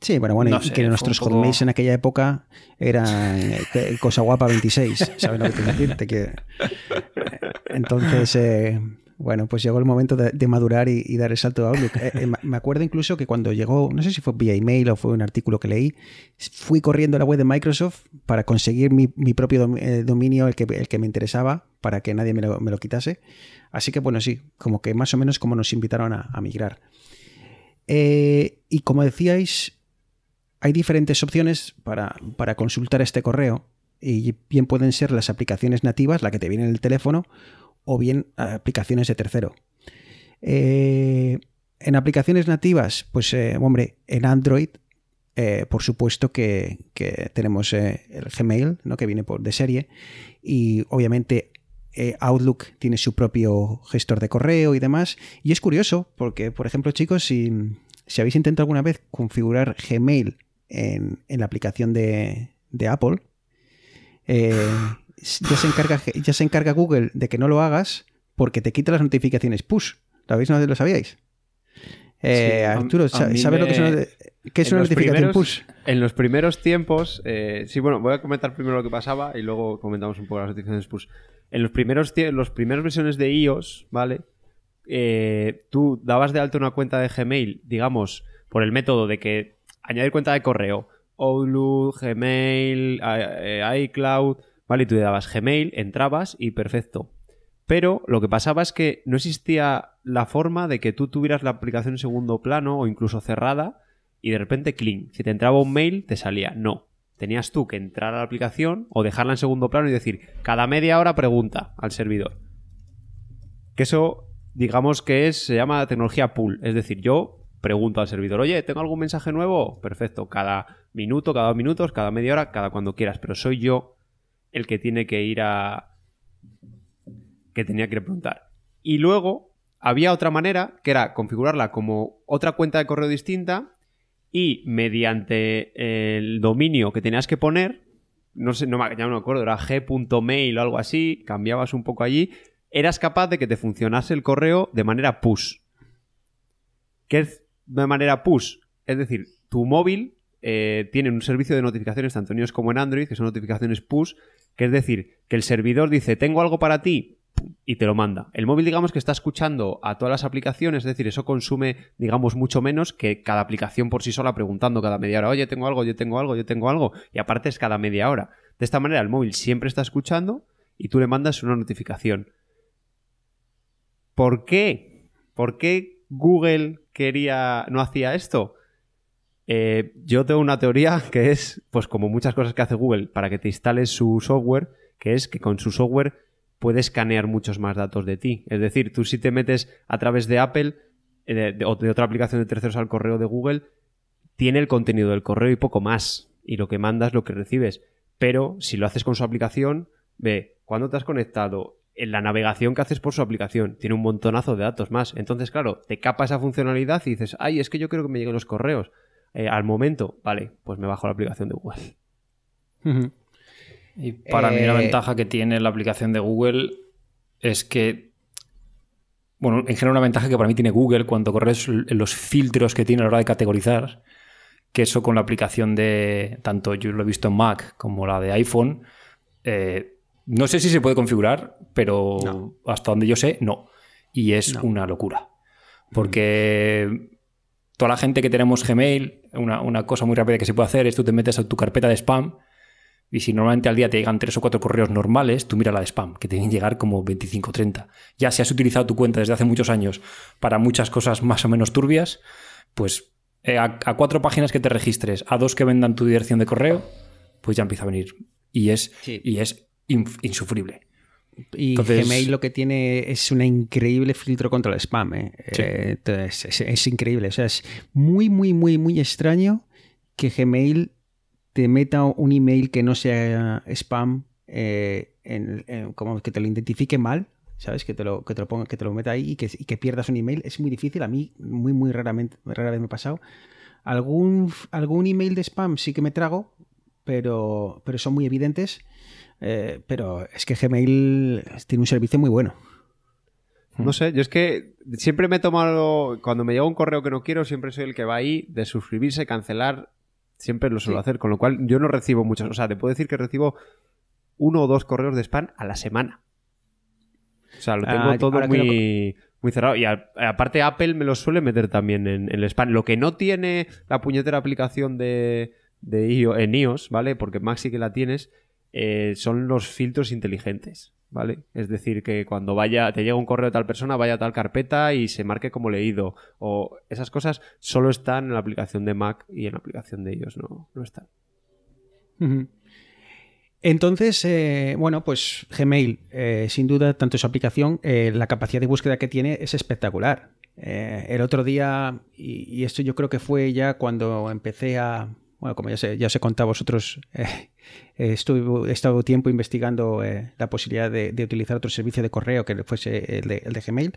A: Sí, bueno, bueno,
C: No
A: y
C: sé,
A: que nuestros
C: poco-
A: hotmails en aquella época eran eh, que- cosa guapa 26, ¿sabes lo que te quiero decir? Te quiero- Entonces, eh, bueno, pues llegó el momento de, de madurar y, y dar el salto a Outlook. Eh, eh, me- acuerdo incluso que cuando llegó, no sé si fue vía email o fue un artículo que leí, fui corriendo a la web de Microsoft para conseguir mi, mi propio dom- eh, dominio, el que, el que me interesaba, para que nadie me lo, me lo quitase. Así que, bueno, sí, como que más o menos como nos invitaron a, a migrar. Eh, y como decíais, hay diferentes opciones para, para consultar este correo y bien pueden ser las aplicaciones nativas, la que te viene en el teléfono, o bien aplicaciones de tercero. Eh, en aplicaciones nativas, pues eh, hombre, en Android, eh, por supuesto que, tenemos el Gmail, ¿no? que viene de serie, y obviamente Outlook tiene su propio gestor de correo y demás. Y es curioso, porque, por ejemplo, chicos, si, si habéis intentado alguna vez configurar Gmail en, en la aplicación de, de Apple, eh, ya, se encarga, ya se encarga Google de que no lo hagas porque te quita las notificaciones push. ¿Lo habéis? ¿No lo sabíais? Eh,
C: Sí,
A: Arturo, ¿sabes lo que es una, qué es una notificación
D: primeros-
A: push?
D: En los primeros tiempos, eh, sí, bueno, voy a comentar primero lo que pasaba y luego comentamos un poco las notificaciones push. En los primeros, tie- los primeros versiones de iOS, ¿vale? Eh, tú dabas de alta una cuenta de Gmail, digamos, por el método de que añadir cuenta de correo, Outlook, Gmail, eh, iCloud, ¿vale? Y tú le dabas Gmail, entrabas y perfecto. Pero lo que pasaba es que no existía la forma de que tú tuvieras la aplicación en segundo plano o incluso cerrada y de repente, clean. Si te entraba un mail, te salía. No. Tenías tú que entrar a la aplicación o dejarla en segundo plano y decir, cada media hora pregunta al servidor. Que eso, digamos que es, se llama tecnología pool. Es decir, yo pregunto al servidor, oye, ¿tengo algún mensaje nuevo? Perfecto. Cada minuto, cada dos minutos, cada media hora, cada cuando quieras. Pero soy yo el que tiene que ir a. que tenía que preguntar. Y luego había otra manera, que era configurarla como otra cuenta de correo distinta y mediante el dominio que tenías que poner, no sé, no ya no me acuerdo, era g.mail o algo así, cambiabas un poco allí, eras capaz de que te funcionase el correo de manera push. ¿Qué es de manera push? Es decir, tu móvil eh, tiene un servicio de notificaciones tanto en iOS como en Android, que son notificaciones push, que es decir, que el servidor dice, tengo algo para ti, y te lo manda. El móvil, digamos que está escuchando a todas las aplicaciones, es decir, eso consume, digamos, mucho menos que cada aplicación por sí sola preguntando cada media hora, oye, tengo algo, yo tengo algo, yo tengo algo, y aparte es cada media hora. De esta manera, el móvil siempre está escuchando y tú le mandas una notificación. ¿Por qué? ¿Por qué Google quería, no hacía esto? Eh, yo tengo una teoría que es, pues como muchas cosas que hace Google para que te instales su software, que es que con su software puede escanear muchos más datos de ti. Es decir, tú si te metes a través de Apple eh, o de otra aplicación de terceros al correo de Google, tiene el contenido del correo y poco más. Y lo que mandas, lo que recibes. Pero si lo haces con su aplicación, ve, cuando te has conectado, en la navegación que haces por su aplicación, tiene un montonazo de datos más. Entonces, claro, te capa esa funcionalidad y dices, ay, es que yo quiero que me lleguen los correos. Eh, al momento, vale, pues me bajo la aplicación de Google.
C: Y para mí la
A: Eh,
C: ventaja que tiene la aplicación de Google es que, bueno, en general una ventaja que para mí tiene Google cuando corres los filtros que tiene a la hora de categorizar, que eso con la aplicación de, tanto yo lo he visto en Mac como la de iPhone, eh, no sé si se puede configurar, pero
A: No.
C: hasta donde yo sé, no. Y es
A: No.
C: una locura. Porque toda la gente que tenemos Gmail, una, una cosa muy rápida que se puede hacer es tú te metes a tu carpeta de spam y si normalmente al día te llegan tres o cuatro correos normales, tú mira la de spam, que te deben llegar como 25 o 30. Ya si has utilizado tu cuenta desde hace muchos años para muchas cosas más o menos turbias, pues eh, a, a cuatro páginas que te registres, a dos que vendan tu dirección de correo, pues ya empieza a venir. Y es,
A: Sí.
C: y es insufrible.
A: Y
C: Entonces-
A: Gmail lo que tiene es un increíble filtro contra el spam. ¿eh?
C: Sí.
A: Eh, entonces, es, es increíble. O sea, es muy, muy, muy, muy extraño que Gmail te meta un email que no sea spam, eh, en- en- como que te lo identifique mal. ¿Sabes? Que te lo, que te lo ponga, que te lo meta ahí y que, y que pierdas un email. Es muy difícil. A mí, muy, muy raramente, rara vez me ha pasado. Algún, algún email de spam sí que me trago, pero, pero son muy evidentes. Eh, pero es que Gmail tiene un servicio muy bueno.
D: No sé, yo es que siempre me he tomado. Cuando me llega un correo que no quiero, siempre soy el que va ahí de suscribirse, cancelar. Siempre lo suelo
A: Sí.
D: hacer, con lo cual yo no recibo muchos. O sea, te puedo decir que recibo uno o dos correos de spam a la semana. O sea, lo tengo
A: Ah,
D: todo muy, muy cerrado. Y a- aparte, Apple me lo suele meter también en, en el spam. Lo que no tiene la puñetera aplicación de, de iO- en iOS, ¿vale? Porque Mac sí que la tienes, eh, son los filtros inteligentes, ¿vale? Es decir, que cuando vaya, te llega un correo de tal persona, vaya a tal carpeta y se marque como leído. O esas cosas solo están en la aplicación de Mac y en la aplicación de iOS no, no están.
A: Entonces, eh, bueno, pues Gmail, eh, sin duda, tanto su aplicación, la capacidad de búsqueda que tiene es espectacular. El otro día, y, esto yo creo que fue ya cuando empecé a, bueno, como ya, se, ya os he contado a vosotros, estuve, he estado tiempo investigando eh, la posibilidad de, de utilizar otro servicio de correo que fuese el de, el de Gmail.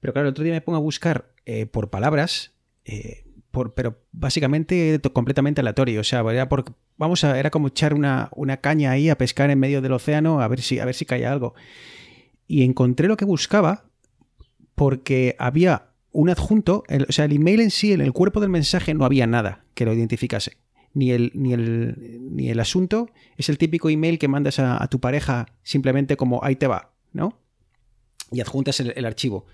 A: Pero claro, el otro día me pongo a buscar eh, por palabras, eh, por, pero básicamente completamente aleatorio. O sea, era por, vamos a, era como echar una, una caña ahí a pescar en medio del océano a ver si, a ver si caía algo. Y encontré lo que buscaba porque había un adjunto, el- o sea, el email en sí, en el cuerpo del mensaje no había nada que lo identificase. Ni el, ni el, ni el asunto es el típico email que mandas a, a tu pareja simplemente como ahí te va, ¿no? Y adjuntas el, el archivo.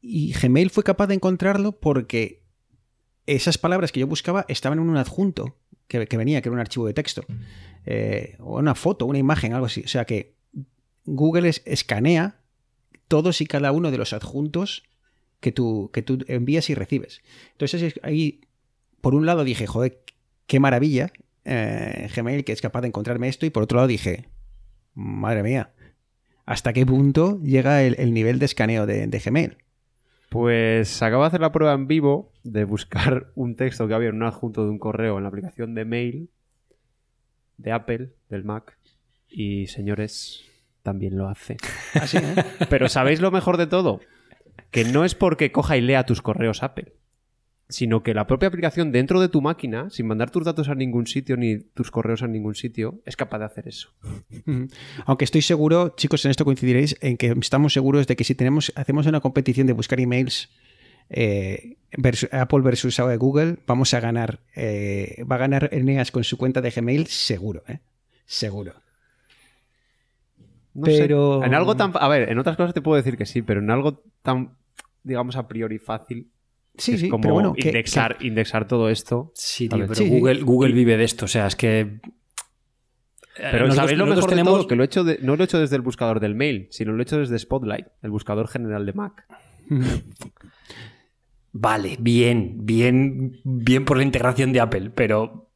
A: Y Gmail fue capaz de encontrarlo porque esas palabras que yo buscaba estaban en un adjunto que, que venía, que era un archivo de texto. eh, o una foto, una imagen, algo así. O sea que Google es- escanea todos y cada uno de los adjuntos que tú, que tú envías y recibes. Entonces es- ahí, por un lado dije, joder, qué maravilla eh, Gmail que es capaz de encontrarme esto y por otro lado dije, madre mía, ¿hasta qué punto llega el, el nivel de escaneo de, de Gmail?
D: Pues acabo de hacer la prueba en vivo de buscar un texto que había en un adjunto de un correo en la aplicación de mail de Apple, del Mac. Y señores, también lo hace.
A: Así, ¿eh?
D: Pero ¿sabéis lo mejor de todo? Que no es porque coja y lea tus correos Apple, sino que la propia aplicación dentro de tu máquina, sin mandar tus datos a ningún sitio ni tus correos a ningún sitio, es capaz de hacer eso.
A: Aunque estoy seguro, chicos, en esto coincidiréis, en que estamos seguros de que si tenemos, hacemos una competición de buscar emails eh, versus- Apple versus Google, vamos a ganar. eh, va a ganar Eneas con su cuenta de Gmail, seguro, ¿eh? Seguro.
D: No sé.
A: Pero-
D: En algo tan... A ver, en otras cosas te puedo decir que sí, pero en algo tan, digamos, a priori fácil,
A: Sí,
D: es
A: sí,
D: como
A: pero bueno, que-
D: indexar, indexar todo esto.
C: Sí, tío, pero
A: sí,
C: Google, Google vive de esto. O sea, es que.
D: Pero
C: Nosotros-
D: ¿sabéis lo mejor
C: tenemos-
D: de todo? Que lo he hecho de- no lo he hecho desde el buscador del mail, sino lo he hecho desde Spotlight, el buscador general de Mac.
C: Vale, bien, bien, bien por la integración de Apple, pero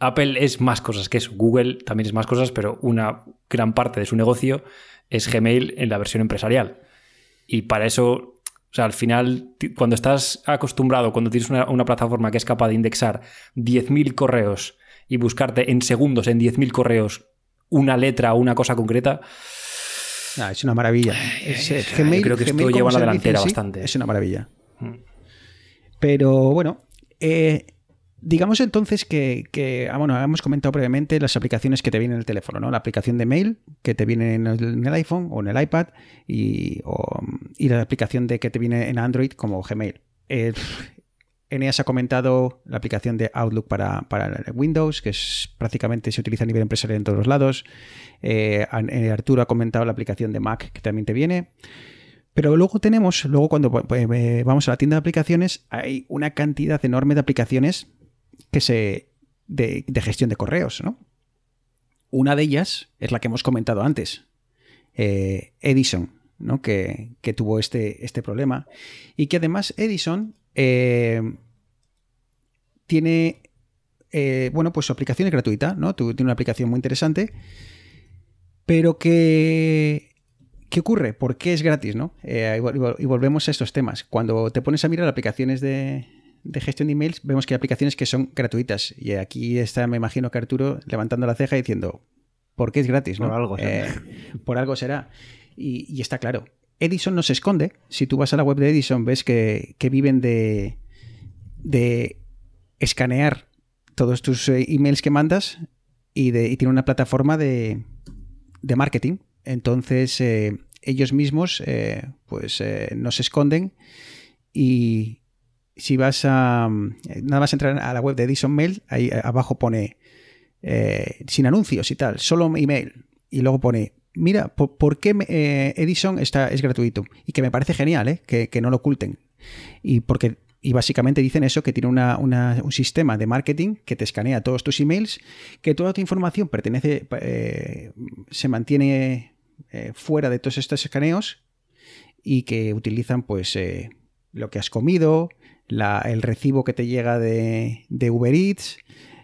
C: Apple es más cosas que eso. Google también es más cosas, pero una gran parte de su negocio es Gmail en la versión empresarial. Y para eso, sea, al final, cuando estás acostumbrado, cuando tienes una, una plataforma que es capaz de indexar 10.000 correos y buscarte en segundos, en 10.000 correos, una letra o una cosa concreta,
A: Ah, es una maravilla. Es, eh,
C: Yo
A: Gmail,
C: creo que esto lleva la delantera
A: sí
C: bastante.
A: Es una maravilla.
C: Mm.
A: Pero bueno, eh, digamos entonces que, ah, bueno, hemos comentado previamente las aplicaciones que te vienen en el teléfono, ¿no? La aplicación de mail que te viene en el, iPhone o en el iPad y, la aplicación de que te viene en Android como Gmail. Eh, Eneas ha comentado la aplicación de Outlook para, para Windows, que es prácticamente se utiliza a nivel empresarial en todos los lados. Eh, eh, Arturo ha comentado la aplicación de Mac que también te viene. Pero luego tenemos, luego cuando vamos a la tienda de aplicaciones, hay una cantidad enorme de aplicaciones que se. de, gestión de correos, ¿no? Una de ellas es la que hemos comentado antes. eh, Edison, ¿no? Que, que tuvo este, este problema. Y que además Edison eh, tiene. eh, bueno, pues su aplicación es gratuita, ¿no? Tiene una aplicación muy interesante. Pero que. ¿Qué ocurre? ¿Por qué es gratis, no? Y volvemos a estos temas. Cuando te pones a mirar aplicaciones de, de gestión de emails, vemos que hay aplicaciones que son gratuitas. Y aquí está, me imagino que Arturo levantando la ceja y diciendo, ¿por qué es gratis? ¿no?
D: Por algo será.
A: Eh, por algo será. Y, y está claro. Edison no se esconde. Si tú vas a la web de Edison, ves que, que viven de, de escanear todos tus eh, emails que mandas y, de, y tiene una plataforma de, de marketing. Entonces, eh, ellos mismos eh, pues eh, no se esconden y si vas a... eh, Nada más entrar a la web de Edison Mail, ahí eh, abajo pone eh, sin anuncios y tal, solo email. Y luego pone, mira, ¿por, qué Edison está, es gratuito? Y que me parece genial, ¿eh? que, que no lo oculten. Y porque y básicamente dicen eso, que tiene una- una- un sistema de marketing que te escanea todos tus emails, que toda tu información pertenece, se mantiene fuera de todos estos escaneos y que utilizan pues lo que has comido, la- el recibo que te llega de, de Uber Eats,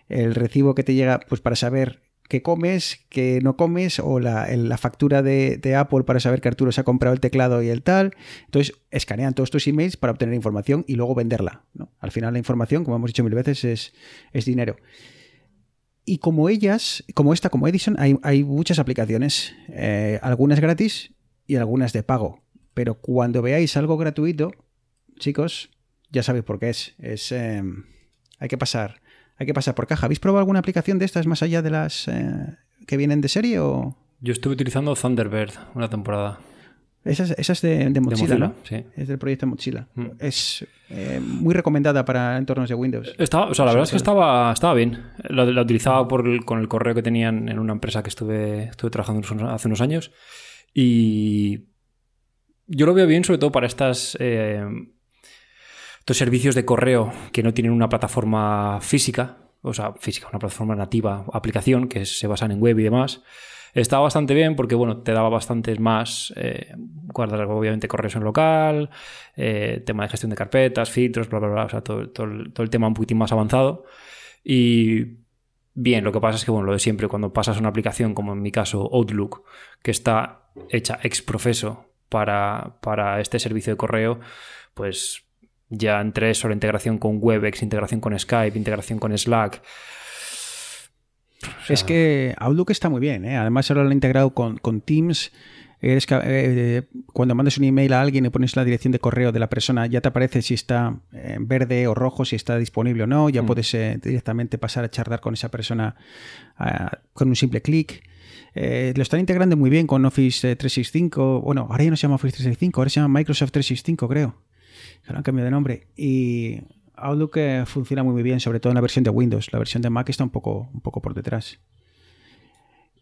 A: el recibo que te llega pues para saber qué comes, qué no comes, o la, la factura de, de Apple para saber que Arturo se ha comprado el teclado y el tal. Entonces, escanean todos tus emails para obtener información y luego venderla. ¿no? Al final la información, como hemos dicho mil veces, es, es dinero. Y como ellas, como esta, como Edison, hay, hay muchas aplicaciones, eh, algunas gratis y algunas de pago. Pero cuando veáis algo gratuito, chicos, ya sabéis por qué es. Es eh, hay que pasar, hay que pasar por caja. ¿Habéis probado alguna aplicación de estas más allá de las eh, que vienen de serie o
C: Yo estuve utilizando Thunderbird una temporada.
A: esa es, esa es de, de Mozilla,
C: Mozilla,
A: ¿no?
C: sí.
A: Es del proyecto Mozilla.
C: Mm.
A: Es eh, muy recomendada para entornos de Windows.
C: Estaba, o sea, la verdad es que estaba, estaba bien. La, la utilizaba por el- con el correo que tenían en una empresa que estuve, estuve trabajando hace unos años. Y yo lo veo bien, sobre todo para estas. eh, estos servicios de correo que no tienen una plataforma física, o sea, física, una plataforma nativa, aplicación que se basan en web y demás. Estaba bastante bien porque, bueno, te daba bastantes más, eh, guardar obviamente correos en local, eh, tema de gestión de carpetas, filtros, bla, bla, bla, o sea, todo, todo, el, todo el tema un poquitín más avanzado. Y bien, lo que pasa es que, bueno, lo de siempre, cuando pasas a una aplicación, como en mi caso Outlook, que está hecha ex profeso para, para este servicio de correo, pues ya entre eso, la integración con Webex, integración con Skype, integración con Slack.
A: es que Outlook está muy bien, ¿eh? además ahora lo han integrado con, con Teams. Eres, eh, cuando mandas un email a alguien y pones la dirección de correo de la persona, ya te aparece si está en verde o rojo, si está disponible o no. Ya
C: Mm.
A: puedes eh, directamente pasar a charlar con esa persona ah, con un simple clic. Eh, lo están integrando muy bien con Office eh, 365. Bueno, ahora ya no se llama Office 365, ahora se llama Microsoft 365, creo. Ahora han cambiado de nombre. Y Outlook eh, funciona muy bien, sobre todo en la versión de Windows. La versión de Mac está un poco, un poco por detrás.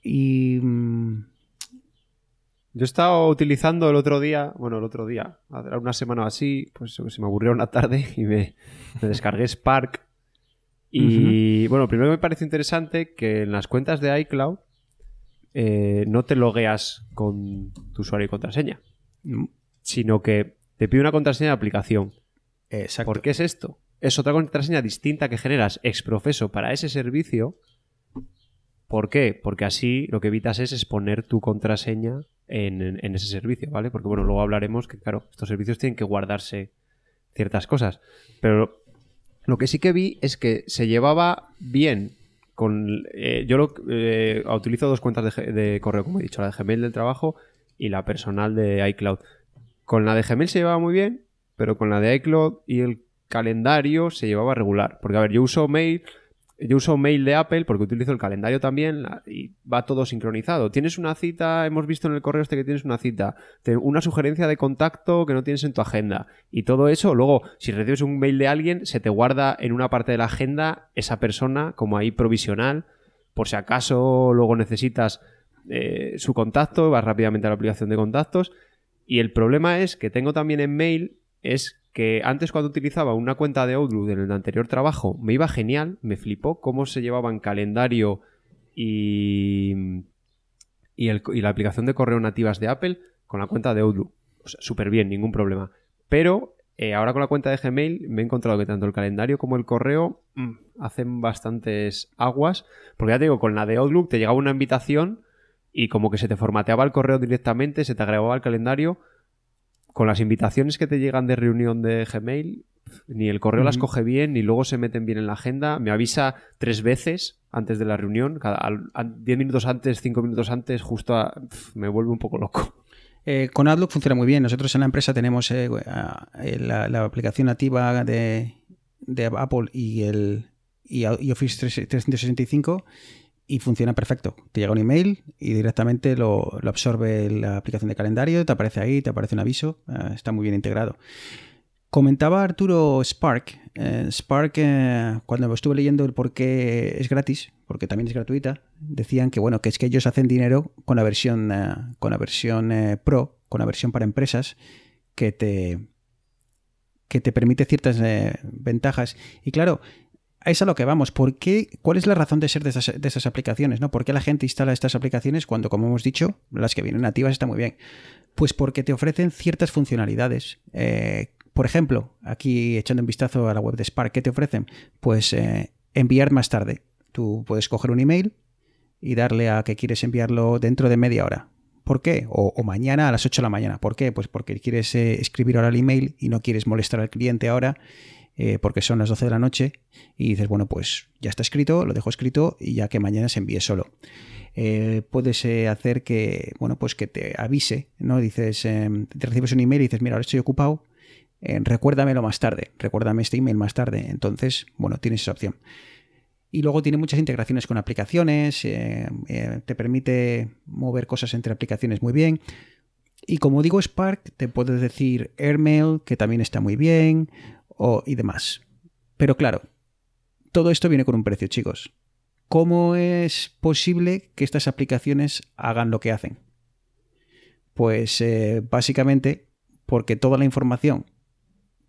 A: Y. mm,
D: Yo he estado utilizando el otro día, bueno, el otro día, una semana o así, pues se me aburrió una tarde y me, me descargué Spark. Y bueno, primero me parece interesante que en las cuentas de iCloud eh, no te logueas con tu usuario y contraseña,
A: mm,
D: sino que te pide una contraseña de aplicación.
A: Exacto.
D: ¿Por qué es esto? Es otra contraseña distinta que generas ex profeso para ese servicio. ¿Por qué? Porque así lo que evitas es exponer tu contraseña en, ese servicio, ¿vale? Porque bueno, luego hablaremos que, claro, estos servicios tienen que guardarse ciertas cosas. Pero lo que sí que vi es que se llevaba bien con... eh, yo lo, eh, utilizo dos cuentas de, de correo, como he dicho, la de Gmail del trabajo y la personal de iCloud. Con la de Gmail se llevaba muy bien, pero con la de iCloud y el calendario se llevaba regular. Porque, a ver, yo uso mail, yo uso mail de Apple porque utilizo el calendario también y va todo sincronizado. Tienes una cita, hemos visto en el correo este que tienes una cita, una sugerencia de contacto que no tienes en tu agenda. Y todo eso, luego, si recibes un mail de alguien, se te guarda en una parte de la agenda esa persona como ahí provisional. Por si acaso luego necesitas eh, su contacto, vas rápidamente a la aplicación de contactos. Y el problema es que tengo también en mail es que antes cuando utilizaba una cuenta de Outlook en el anterior trabajo me iba genial, me flipó cómo se llevaban calendario y, y, el- y la aplicación de correo nativas de Apple con la cuenta de Outlook. O sea, súper bien, ningún problema. Pero eh, ahora con la cuenta de Gmail me he encontrado que tanto el calendario como el correo mm, hacen bastantes aguas. Porque ya te digo, con la de Outlook te llegaba una invitación y como que se te formateaba el correo directamente, se te agregaba el calendario. Con las invitaciones que te llegan de reunión de Gmail, ni el correo las coge bien, ni luego se meten bien en la agenda. Me avisa tres veces antes de la reunión, cada al- a- diez minutos antes, cinco minutos antes, justo a- pf, me vuelve un poco loco.
A: Eh, con Outlook funciona muy bien. Nosotros en la empresa tenemos eh, eh, la, la aplicación nativa de, de Apple y, el, y, y Office 3- 365 y funciona perfecto. Te llega un email y directamente lo, absorbe la aplicación de calendario, te aparece ahí, te aparece un aviso. eh, está muy bien integrado. Comentaba Arturo Spark. Eh, Spark, eh, cuando estuve leyendo el por qué es gratis, porque también es gratuita, decían que bueno, que es que ellos hacen dinero con la versión, con la versión Pro, con la versión para empresas, que te, que te permite ciertas ventajas. Y claro, es a lo que vamos. ¿Por qué? ¿Cuál es la razón de ser de esas, de esas aplicaciones? ¿no? ¿Por qué la gente instala estas aplicaciones cuando, como hemos dicho, las que vienen nativas están muy bien? Pues porque te ofrecen ciertas funcionalidades. Eh, por ejemplo, aquí echando un vistazo a la web de Spark, ¿qué te ofrecen? Pues eh, enviar más tarde. Tú puedes coger un email y darle a que quieres enviarlo dentro de media hora. ¿Por qué? O, o mañana a las 8 de la mañana. ¿Por qué? Pues porque quieres eh, escribir ahora el email y no quieres molestar al cliente ahora eh, porque son las 12 de la noche y dices, bueno, pues ya está escrito, lo dejo escrito y ya que mañana se envíe solo. Eh, puedes hacer que, bueno, pues que te avise, ¿no? Dices, eh, te recibes un email y dices, mira, ahora estoy ocupado, eh, recuérdamelo más tarde, recuérdame este email más tarde. Entonces, bueno, tienes esa opción. Y luego tiene muchas integraciones con aplicaciones, eh, te permite mover cosas entre aplicaciones muy bien. Y como digo, Spark, te puedes decir Airmail, que también está muy bien, o, y demás. Pero claro, todo esto viene con un precio, chicos. ¿Cómo es posible que estas aplicaciones hagan lo que hacen? Pues eh, básicamente porque toda la información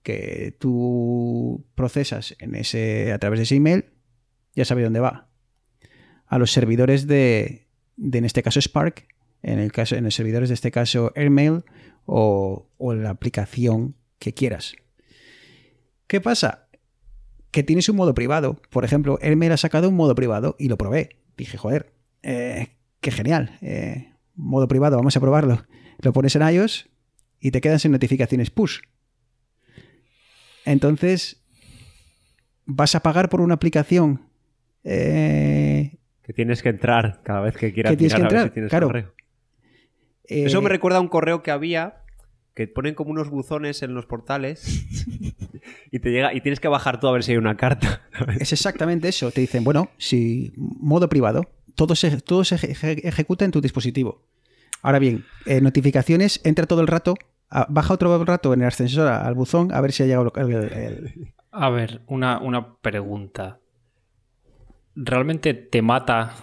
A: que tú procesas en ese, a través de ese email ya sabe dónde va. A los servidores de, de en este caso Spark, en el caso, en los servidores de este caso Airmail o, o la aplicación que quieras. ¿Qué pasa? Que tienes un modo privado. Por ejemplo, Airmail ha sacado un modo privado y lo probé. Dije, joder, eh, qué genial. eh, modo privado, vamos a probarlo. Lo pones en iOS y te quedan sin notificaciones push. Entonces, vas a pagar por una aplicación eh,
D: Que tienes que entrar cada vez que quieras
A: Que tienes
D: mirar
A: que
D: a ver
A: entrar,
D: si tienes
A: claro.
D: correo.
A: eh,
D: Eso me recuerda a un correo que había que ponen como unos buzones en los portales y te llega y tienes que bajar tú a ver si hay una carta.
A: Es exactamente eso. Te dicen, bueno, si modo privado, todo se, todo se eje- ejecuta en tu dispositivo. Ahora bien, eh, notificaciones, entra todo el rato, a- baja otro rato en el ascensor al buzón a ver si ha llegado el- el- el-
C: A ver, una, una pregunta. ¿Realmente te mata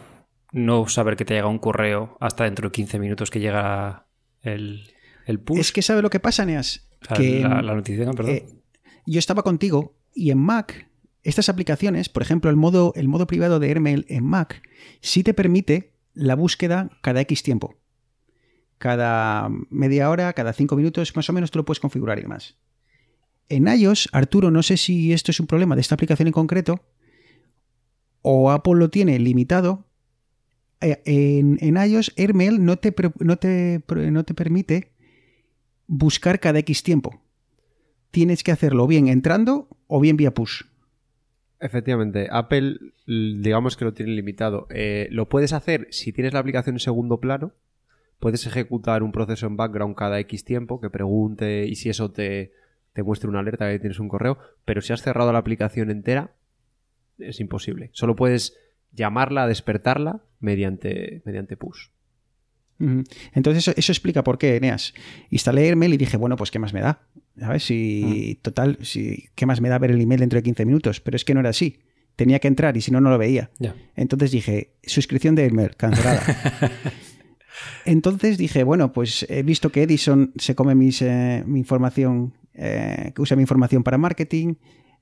C: no saber que te llega un correo hasta dentro de 15 minutos que llega el, el push?
A: Es que sabe lo que pasa, Neas.
C: O sea,
A: que
C: la, la notificación, perdón.
A: eh, yo estaba contigo y en Mac, estas aplicaciones, por ejemplo, el modo, el modo privado de Airmail en Mac, sí te permite la búsqueda cada X tiempo. Cada media hora, cada cinco minutos, más o menos tú lo puedes configurar y demás. En iOS, Arturo, no sé si esto es un problema de esta aplicación en concreto, o Apple lo tiene limitado. Eh, En, en iOS, Airmail no te, no, te, no te permite buscar cada X tiempo. Tienes que hacerlo bien entrando o bien vía push.
D: Efectivamente, Apple digamos que lo tiene limitado. Eh, lo puedes hacer si tienes la aplicación en segundo plano. Puedes ejecutar un proceso en background cada X tiempo que pregunte y si eso te, te muestre una alerta que tienes un correo. Pero si has cerrado la aplicación entera, es imposible. Solo puedes llamarla, despertarla mediante, mediante push.
A: Entonces eso, eso explica por qué, Eneas. Instalé Airmail y dije, bueno, pues ¿qué más me da? ¿Sabes? Si, Total, si, ¿qué más me da ver el email dentro de 15 minutos? Pero es que no era así. Tenía que entrar y si no, no lo veía. Entonces dije, suscripción de Airmail, cancelada. Entonces dije, bueno, pues he visto que Edison se come mis, eh, mi información, eh, que usa mi información para marketing.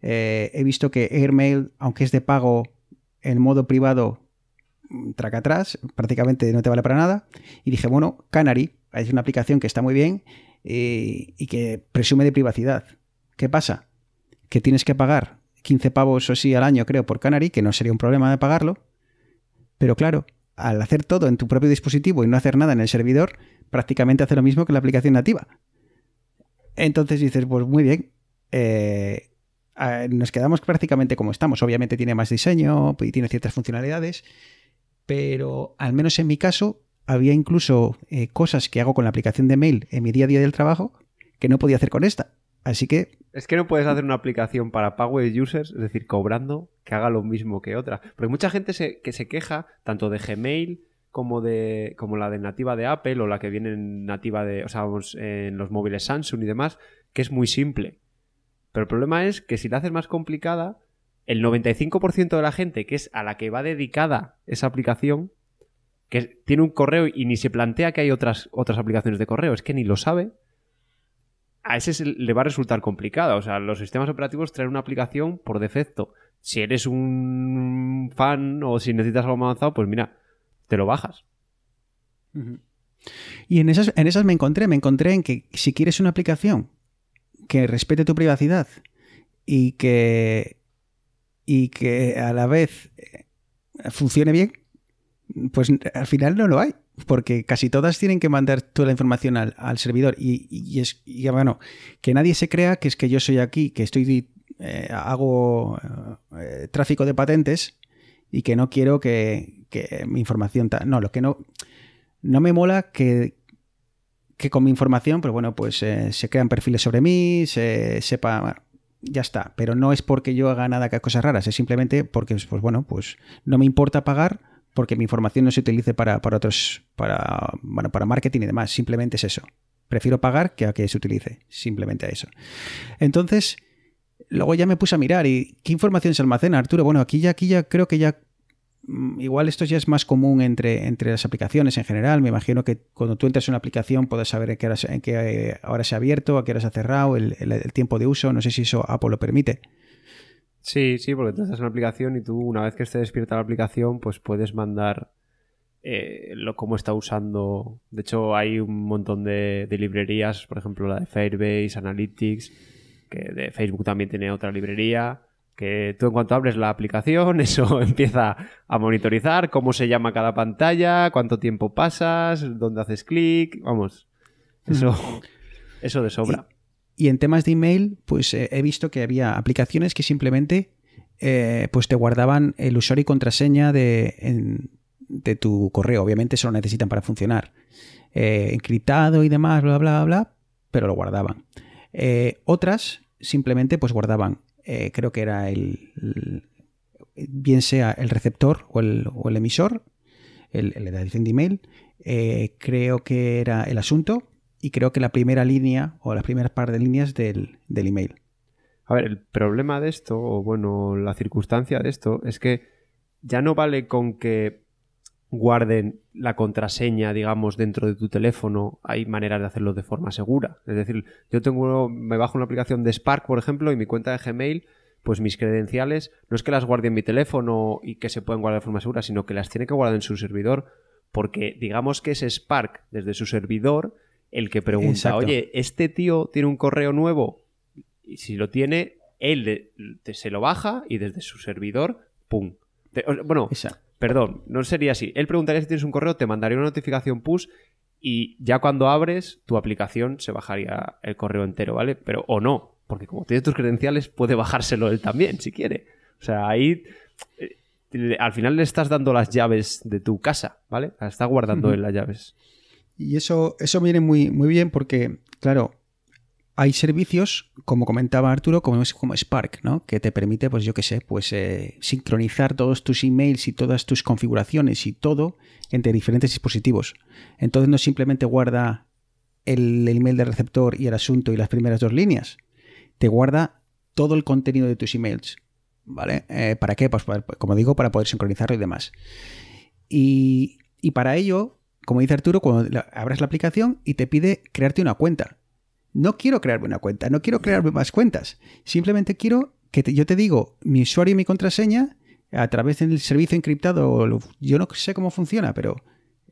A: Eh, he visto que Airmail, aunque es de pago en modo privado, mm, traca atrás, prácticamente no te vale para nada. Y dije, bueno, Canary es una aplicación que está muy bien eh, y que presume de privacidad. ¿Qué pasa? Que tienes que pagar 15 pavos o sí al año, creo, por Canary, que no sería un problema de pagarlo. Pero claro, al hacer todo en tu propio dispositivo y no hacer nada en el servidor, prácticamente hace lo mismo que la aplicación nativa. Entonces dices, pues muy bien, eh, nos quedamos prácticamente como estamos. Obviamente tiene más diseño y tiene ciertas funcionalidades, pero al menos en mi caso había incluso eh, cosas que hago con la aplicación de mail en mi día a día del trabajo que no podía hacer con esta. Así que
D: Es que no puedes hacer una aplicación para pago users, es decir, cobrando, que haga lo mismo que otra. Porque mucha gente se, que se queja tanto de Gmail como de como la de nativa de Apple o la que viene en nativa de, o sea, en los móviles Samsung y demás, que es muy simple. Pero el problema es que si la haces más complicada, el 95% de la gente que es a la que va dedicada esa aplicación, que tiene un correo y ni se plantea que hay otras, otras aplicaciones de correo, es que ni lo sabe, a ese se- le va a resultar complicado. O sea, los sistemas operativos traen una aplicación por defecto. Si eres un fan o si necesitas algo más avanzado, pues mira, te lo bajas.
A: Y en esas, en esas me encontré, me encontré en que si quieres una aplicación que respete tu privacidad y que, y que a la vez eh, funcione bien, pues al final no lo hay. Porque casi todas tienen que mandar toda la información al, al servidor. Y, y es y bueno, que nadie se crea que es que yo soy aquí, que estoy eh, hago eh, tráfico de patentes y que no quiero que, que mi información. No, lo que no no me mola que, que con mi información, pues bueno, pues se crean perfiles sobre mí, se sepa, ya está. Pero no es porque yo haga nada que cosas raras, es simplemente porque, pues bueno, pues no me importa pagar porque mi información no se utilice para, para otros, para, bueno, para marketing y demás. Simplemente es eso. Prefiero pagar que a que se utilice. Simplemente a eso. Entonces, luego ya me puse a mirar y ¿qué información se almacena, Arturo? Bueno, aquí ya, aquí ya creo que ya igual esto ya es más común entre, entre las aplicaciones en general. Me imagino que cuando tú entras en una aplicación puedes saber en qué hora, se- en eh, hora se ha abierto, a qué hora se ha cerrado, el, el- tiempo de uso. No sé si eso Apple lo permite.
D: Sí, sí, porque tú estás en la aplicación y tú, una vez que esté despierta la aplicación, pues puedes mandar eh, lo cómo está usando. De hecho, hay un montón de, de librerías, por ejemplo, la de Firebase, Analytics, que de Facebook también tiene otra librería. Que tú, en cuanto abres la aplicación, eso empieza a monitorizar cómo se llama cada pantalla, cuánto tiempo pasas, dónde haces clic. Vamos, eso, eso de sobra.
A: Y en temas de email, pues eh, he visto que había aplicaciones que simplemente eh, pues te guardaban el usuario y contraseña de, en- de tu correo. Obviamente eso lo necesitan para funcionar. Eh, encriptado y demás, bla, bla, bla, pero lo guardaban. Eh, otras simplemente pues guardaban, eh, creo que era el, bien sea el receptor o el, o el emisor, el, el de email, eh, creo que era el asunto y creo que la primera línea o las primeras par de líneas del, del email.
D: A ver, el problema de esto, o bueno, la circunstancia de esto, es que ya no vale con que guarden la contraseña, digamos, dentro de tu teléfono. Hay maneras de hacerlo de forma segura. Es decir, yo tengo, me bajo una aplicación de Spark, por ejemplo, y mi cuenta de Gmail, pues mis credenciales, no es que las guarde en mi teléfono y que se pueden guardar de forma segura, sino que las tiene que guardar en su servidor, porque digamos que es Spark desde su servidor el que pregunta,
A: Exacto.
D: oye, ¿este tío tiene un correo nuevo? Y si lo tiene, él se lo baja y desde su servidor, ¡pum! Bueno. Perdón, no sería así. Él preguntaría si tienes un correo, te mandaría una notificación push y ya cuando abres tu aplicación se bajaría el correo entero, ¿vale? Pero o no, porque como tienes tus credenciales puede bajárselo él también si quiere. O sea, ahí eh, al final le estás dando las llaves de tu casa, ¿vale? Está guardando
A: Ujú.
D: él las llaves.
A: Y eso, eso viene muy, muy bien porque, claro, hay servicios, como comentaba Arturo, como, Spark, ¿no? Que te permite, pues yo qué sé, pues eh, sincronizar todos tus emails y todas tus configuraciones y todo entre diferentes dispositivos. Entonces no simplemente guarda el, el email del receptor y el asunto y las primeras dos líneas. Te guarda todo el contenido de tus emails. ¿Vale? Eh, ¿Para qué? Pues para- como digo, para poder sincronizarlo y demás. Y, y para ello, como dice Arturo, cuando abres la aplicación y te pide crearte una cuenta. No quiero crearme una cuenta, no quiero crearme más cuentas. Simplemente quiero que te- yo te digo mi usuario y mi contraseña a través del servicio encriptado. Yo no sé cómo funciona, pero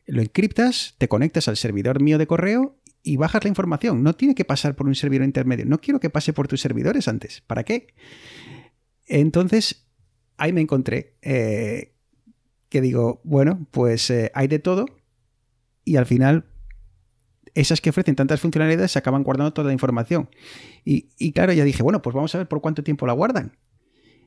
A: lo encriptas, te conectas al servidor mío de correo y bajas la información. No tiene que pasar por un servidor intermedio. No quiero que pase por tus servidores antes. ¿Para qué? Entonces, ahí me encontré eh, que digo, bueno, pues eh, hay de todo y al final esas que ofrecen tantas funcionalidades se acaban guardando toda la información. Y, claro, ya dije, bueno, pues vamos a ver por cuánto tiempo la guardan.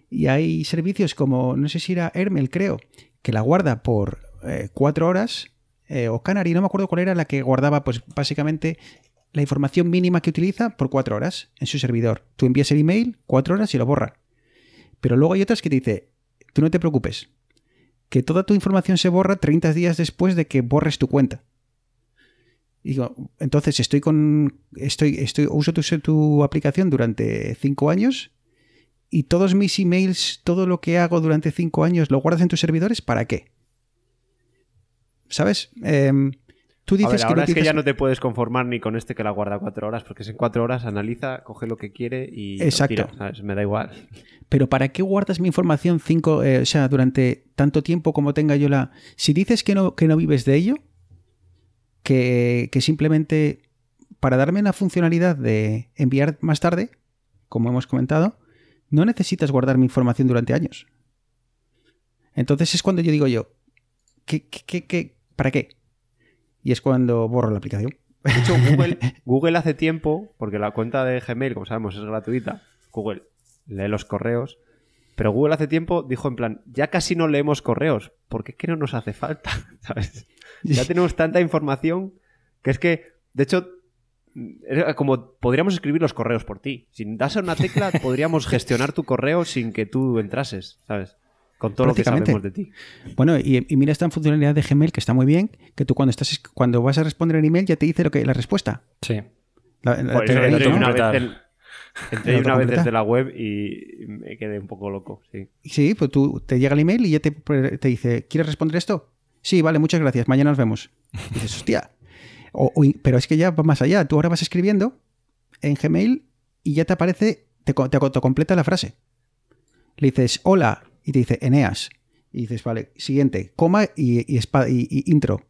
A: Y hay servicios como, no sé si era Hermel, creo, que la guarda por eh, cuatro horas, eh, o Canary, no me acuerdo cuál era la que guardaba, pues básicamente la información mínima que utiliza por cuatro horas en su servidor. Tú envías el email, cuatro horas y lo borra. Pero luego hay otras que te dice, tú no te preocupes, que toda tu información se borra 30 días después de que borres tu cuenta. Y digo, entonces estoy con. Estoy, estoy, uso tu, tu aplicación durante 5 años y todos mis emails, todo lo que hago durante 5 años, lo guardas en tus servidores, ¿para qué? ¿Sabes? Em, tú
D: A
A: dices
D: ver,
A: que
D: ahora
A: no
D: es que ya no te puedes conformar ni con este que la guarda cuatro horas, porque es en cuatro horas, analiza, coge lo que quiere y lo
A: Exacto.
D: tira, ¿sabes? Me da igual.
A: Pero ¿para qué guardas mi información cinco, eh, o sea, durante tanto tiempo como tenga yo la... Si dices que no, que no vives de ello, que, que simplemente para darme la funcionalidad de enviar más tarde, como hemos comentado, no necesitas guardar mi información durante años. Entonces es cuando yo digo yo, ¿qué, qué, qué- qué- para qué? Y es cuando borro la aplicación.
D: De hecho, Google, Google hace tiempo, porque la cuenta de Gmail, como sabemos, es gratuita, Google lee los correos, pero Google hace tiempo dijo en plan, ya casi no leemos correos, porque es que no nos hace falta, ¿sabes? Ya tenemos tanta información que es que, de hecho, como podríamos escribir los correos por ti. Si das a una tecla, podríamos gestionar tu correo sin que tú entrases, ¿sabes? Con todo lo que
A: Prácticamente.
D: sabemos de ti.
A: Bueno, y, y mira esta funcionalidad de Gmail que está muy bien, que tú cuando estás cuando vas a responder el email ya te dice lo que la respuesta.
C: Sí.
A: La- la-
D: vez. En- entré una vez desde la web y me quedé un poco loco, sí.
A: Sí, pues tú te llega el email y ya te, te dice, ¿quieres responder esto? Sí, vale, muchas gracias, mañana nos vemos. Y dices, hostia. O- o- pero es que ya va más allá. Tú ahora vas escribiendo en Gmail y ya te aparece, te, te, te completa la frase. le dices hola y te dice Eneas. Y dices, vale, siguiente, coma y, y espa- y- y intro.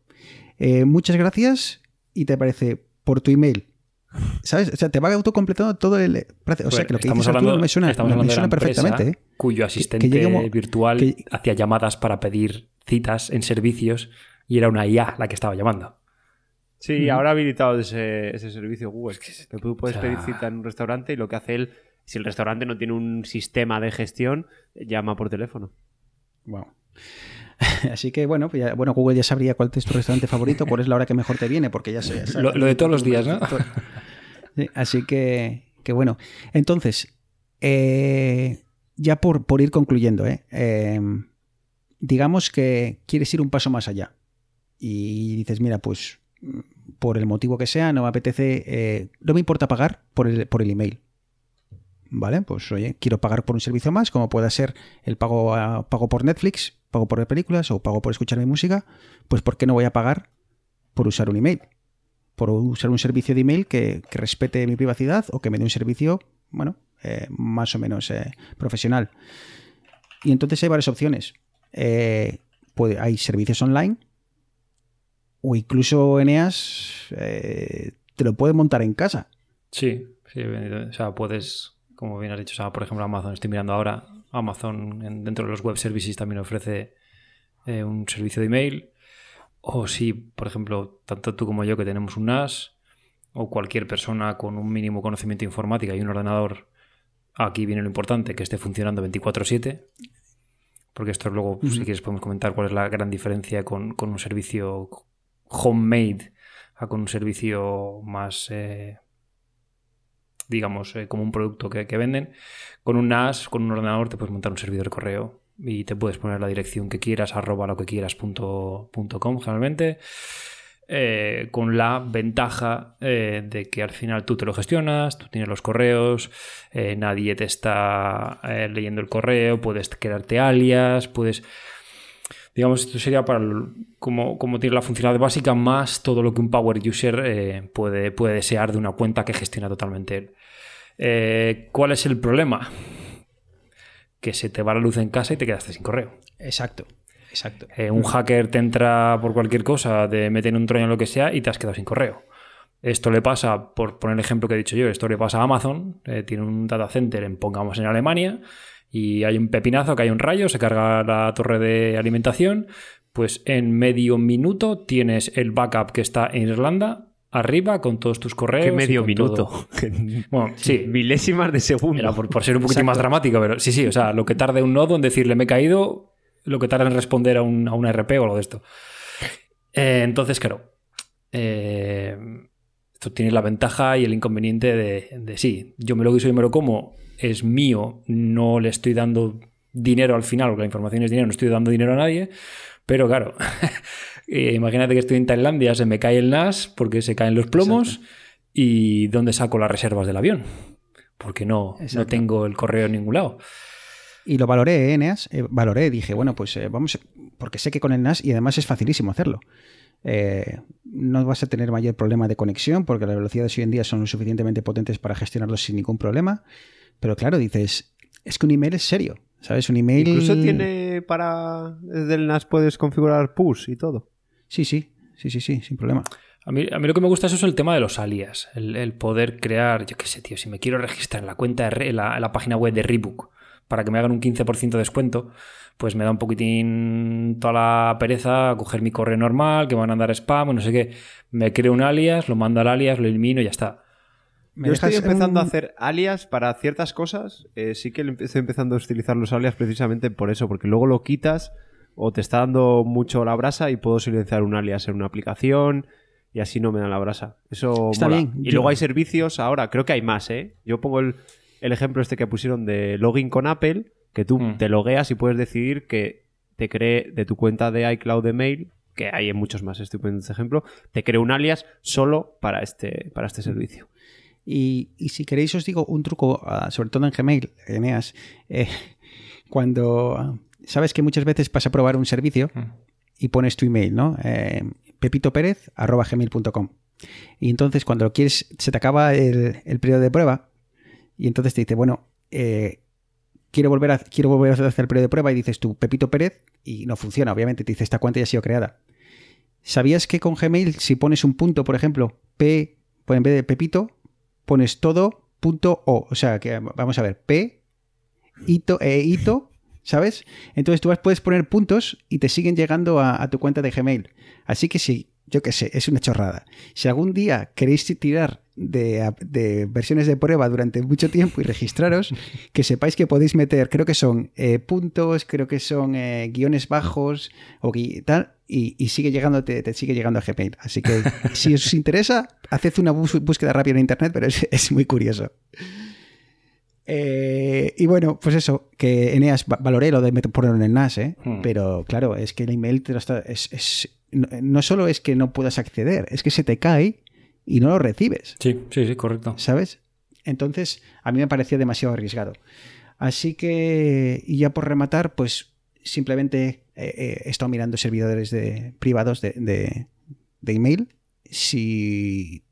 A: Eh, muchas gracias y te aparece por tu email. ¿Sabes? O sea, te va autocompletando todo el. O sea, que lo que dices Arturo, me suena,
C: estamos
A: me
C: hablando de
A: suena perfectamente. ¿eh?
C: Cuyo asistente virtual
A: que-
C: hacía llamadas para pedir citas en servicios y era una IA la que estaba llamando.
D: Sí, ahora ha habilitado ese, ese servicio Google. Que tú puedes
C: o sea-
D: pedir cita en un restaurante y lo que hace él, si el restaurante no tiene un sistema de gestión, llama por teléfono.
A: Wow. Así que bueno, pues ya- bueno, Google ya sabría cuál es tu restaurante favorito, cuál es la hora que mejor te viene, porque ya sé.
C: Lo, lo de todos los días, ¿no?
A: Sí, así que, que bueno. Entonces, eh, ya por, por ir concluyendo, ¿eh? Eh, digamos que quieres ir un paso más allá y dices, mira, pues mm, por el motivo que sea, no me apetece, eh, no me importa pagar por el, por el email. ¿Vale? Pues oye, quiero pagar por un servicio más, como pueda ser el pago, a- pago por Netflix, pago por películas o pago por escuchar mi música, pues ¿por qué no voy a pagar por usar un email? Por usar un servicio de email que, que respete mi privacidad o que me dé un servicio, bueno, eh, más o menos eh, profesional. Y entonces hay varias opciones. Eh, hay servicios online o incluso Eneas te lo puede montar en casa.
C: Sí, sí, o sea, puedes, como bien has dicho, o sea, por ejemplo, Amazon, estoy mirando ahora, Amazon en- dentro de los web services también ofrece eh, un servicio de email. O si, por ejemplo, tanto tú como yo que tenemos un NAS, o cualquier persona con un mínimo conocimiento de informática y un ordenador, aquí viene lo importante, que esté funcionando 24/7. Porque esto luego, si quieres, podemos comentar cuál es la gran diferencia con, con un servicio homemade a con un servicio más, eh, digamos, eh, como un producto que, venden. Con un NAS, con un ordenador, te puedes montar un servidor de correo y te puedes poner la dirección que quieras, arroba lo que quieras punto, punto com, generalmente. eh, con la ventaja eh, de que al final tú te lo gestionas, tú tienes los correos, nadie te está leyendo el correo, puedes crearte alias, puedes digamos, esto sería para como, como tiene la funcionalidad básica más todo lo que un power user eh, puede, puede desear de una cuenta que gestiona totalmente él. Eh, ¿Cuál es el problema? Que se te va la luz en casa y te quedaste sin correo.
A: Exacto, exacto.
C: Eh, un hacker te entra por cualquier cosa, te mete en un troño o lo que sea y te has quedado sin correo. Esto le pasa, por poner el ejemplo que he dicho yo, esto le pasa a Amazon, eh, tiene un data center, en, pongamos en Alemania, y hay un pepinazo, que hay un rayo, se carga la torre de alimentación, pues en medio minuto tienes el backup que está en Irlanda, arriba, con todos tus correos.
D: ¿Qué medio minuto?
C: Bueno, sí,
D: Milésimas de segundo.
C: era por, por ser un poquito más dramático, pero sí, sí, o sea, lo que tarde un nodo en decirle me he caído, lo que tarda en responder a un, a una RP o algo de esto. Eh, entonces, claro, eh, esto tiene la ventaja y el inconveniente de, de sí, yo me lo guiso y me lo como, es mío, no le estoy dando dinero al final, porque la información es dinero, no estoy dando dinero a nadie, pero claro, eh, imagínate que estoy en Tailandia, se me cae el NAS porque se caen los plomos y ¿dónde saco las reservas del avión? Porque no, no tengo el correo en ningún lado.
A: Y lo valoré, ¿eh, Eneas, eh, valoré, dije, bueno, pues eh, vamos, porque sé que con el NAS y además es facilísimo hacerlo. Eh, no vas a tener mayor problema de conexión porque las velocidades hoy en día son lo suficientemente potentes para gestionarlos sin ningún problema. Pero claro, dices, es que un email es serio, ¿sabes? Un email...
D: Incluso tiene para... Desde el NAS puedes configurar push y todo.
A: Sí, sí, sí, sí, sí, sin problema.
C: A mí, a mí lo que me gusta eso es el tema de los alias, el, el poder crear, yo qué sé, tío, si me quiero registrar en la cuenta, de Re- en la, en la página web de Rebook para que me hagan un 15% de descuento, pues me da un poquitín toda la pereza a coger mi correo normal, que me van a dar spam o no sé qué. Me creo un alias, lo mando al alias, lo elimino y ya está.
A: ¿Me
D: Yo estoy empezando
A: un-
D: a hacer alias para ciertas cosas. eh, sí que estoy empezando a utilizar los alias precisamente por eso, porque luego lo quitas o te está dando mucho la brasa y puedo silenciar un alias en una aplicación y así no me da la brasa. Eso
A: Está
D: mola.
A: bien,
D: Y
A: yo-
D: luego hay servicios ahora, creo que hay más, ¿eh? Yo pongo el, el ejemplo este que pusieron de login con Apple, que tú
C: Mm.
D: te logueas y puedes decidir que te cree de tu cuenta de iCloud de mail, que hay en muchos más, estoy poniendo este ejemplo, te cree un alias solo para este, para este servicio.
A: Y, y si queréis os digo un truco, ah, sobre todo en Gmail, Eneas, eh, cuando ah, sabes que muchas veces vas a probar un servicio y pones tu email, ¿no? Eh, pepitoperez.gmail.com Y entonces cuando lo quieres, se te acaba el, el periodo de prueba y entonces te dice, bueno, eh, quiero volver a, quiero volver a hacer el periodo de prueba y dices tú, Pepito Pérez, y no funciona, obviamente, te dice esta cuenta ya ha sido creada. ¿Sabías que con Gmail, si pones un punto, por ejemplo, P, pues en vez de Pepito, pones todo punto O? O sea, que vamos a ver, P, hito, e hito, ¿sabes? Entonces tú vas- puedes poner puntos y te siguen llegando a, a tu cuenta de Gmail. Así que sí, yo qué sé, es una chorrada. Si algún día queréis tirar de, de versiones de prueba durante mucho tiempo y registraros, que sepáis que podéis meter, creo que son eh, puntos, creo que son eh, guiones bajos o gui- tal, y, y sigue llegando, te, te sigue llegando a Gmail. Así que si os interesa, haced una búsqueda rápida en internet, pero es, es muy curioso. Eh, y bueno, pues eso, que Eneas va- valoré lo de meter- ponerlo en el NAS, ¿eh?
C: Hmm.
A: pero claro, es que el email te lo está, es, es- no, no solo es que no puedas acceder, es que se te cae y no lo recibes.
C: Sí, sí, sí, correcto.
A: ¿sabes? Entonces, a mí me parecía demasiado arriesgado. Así que, y ya por rematar, pues simplemente eh, eh, he estado mirando servidores de, privados de, de- de email. Si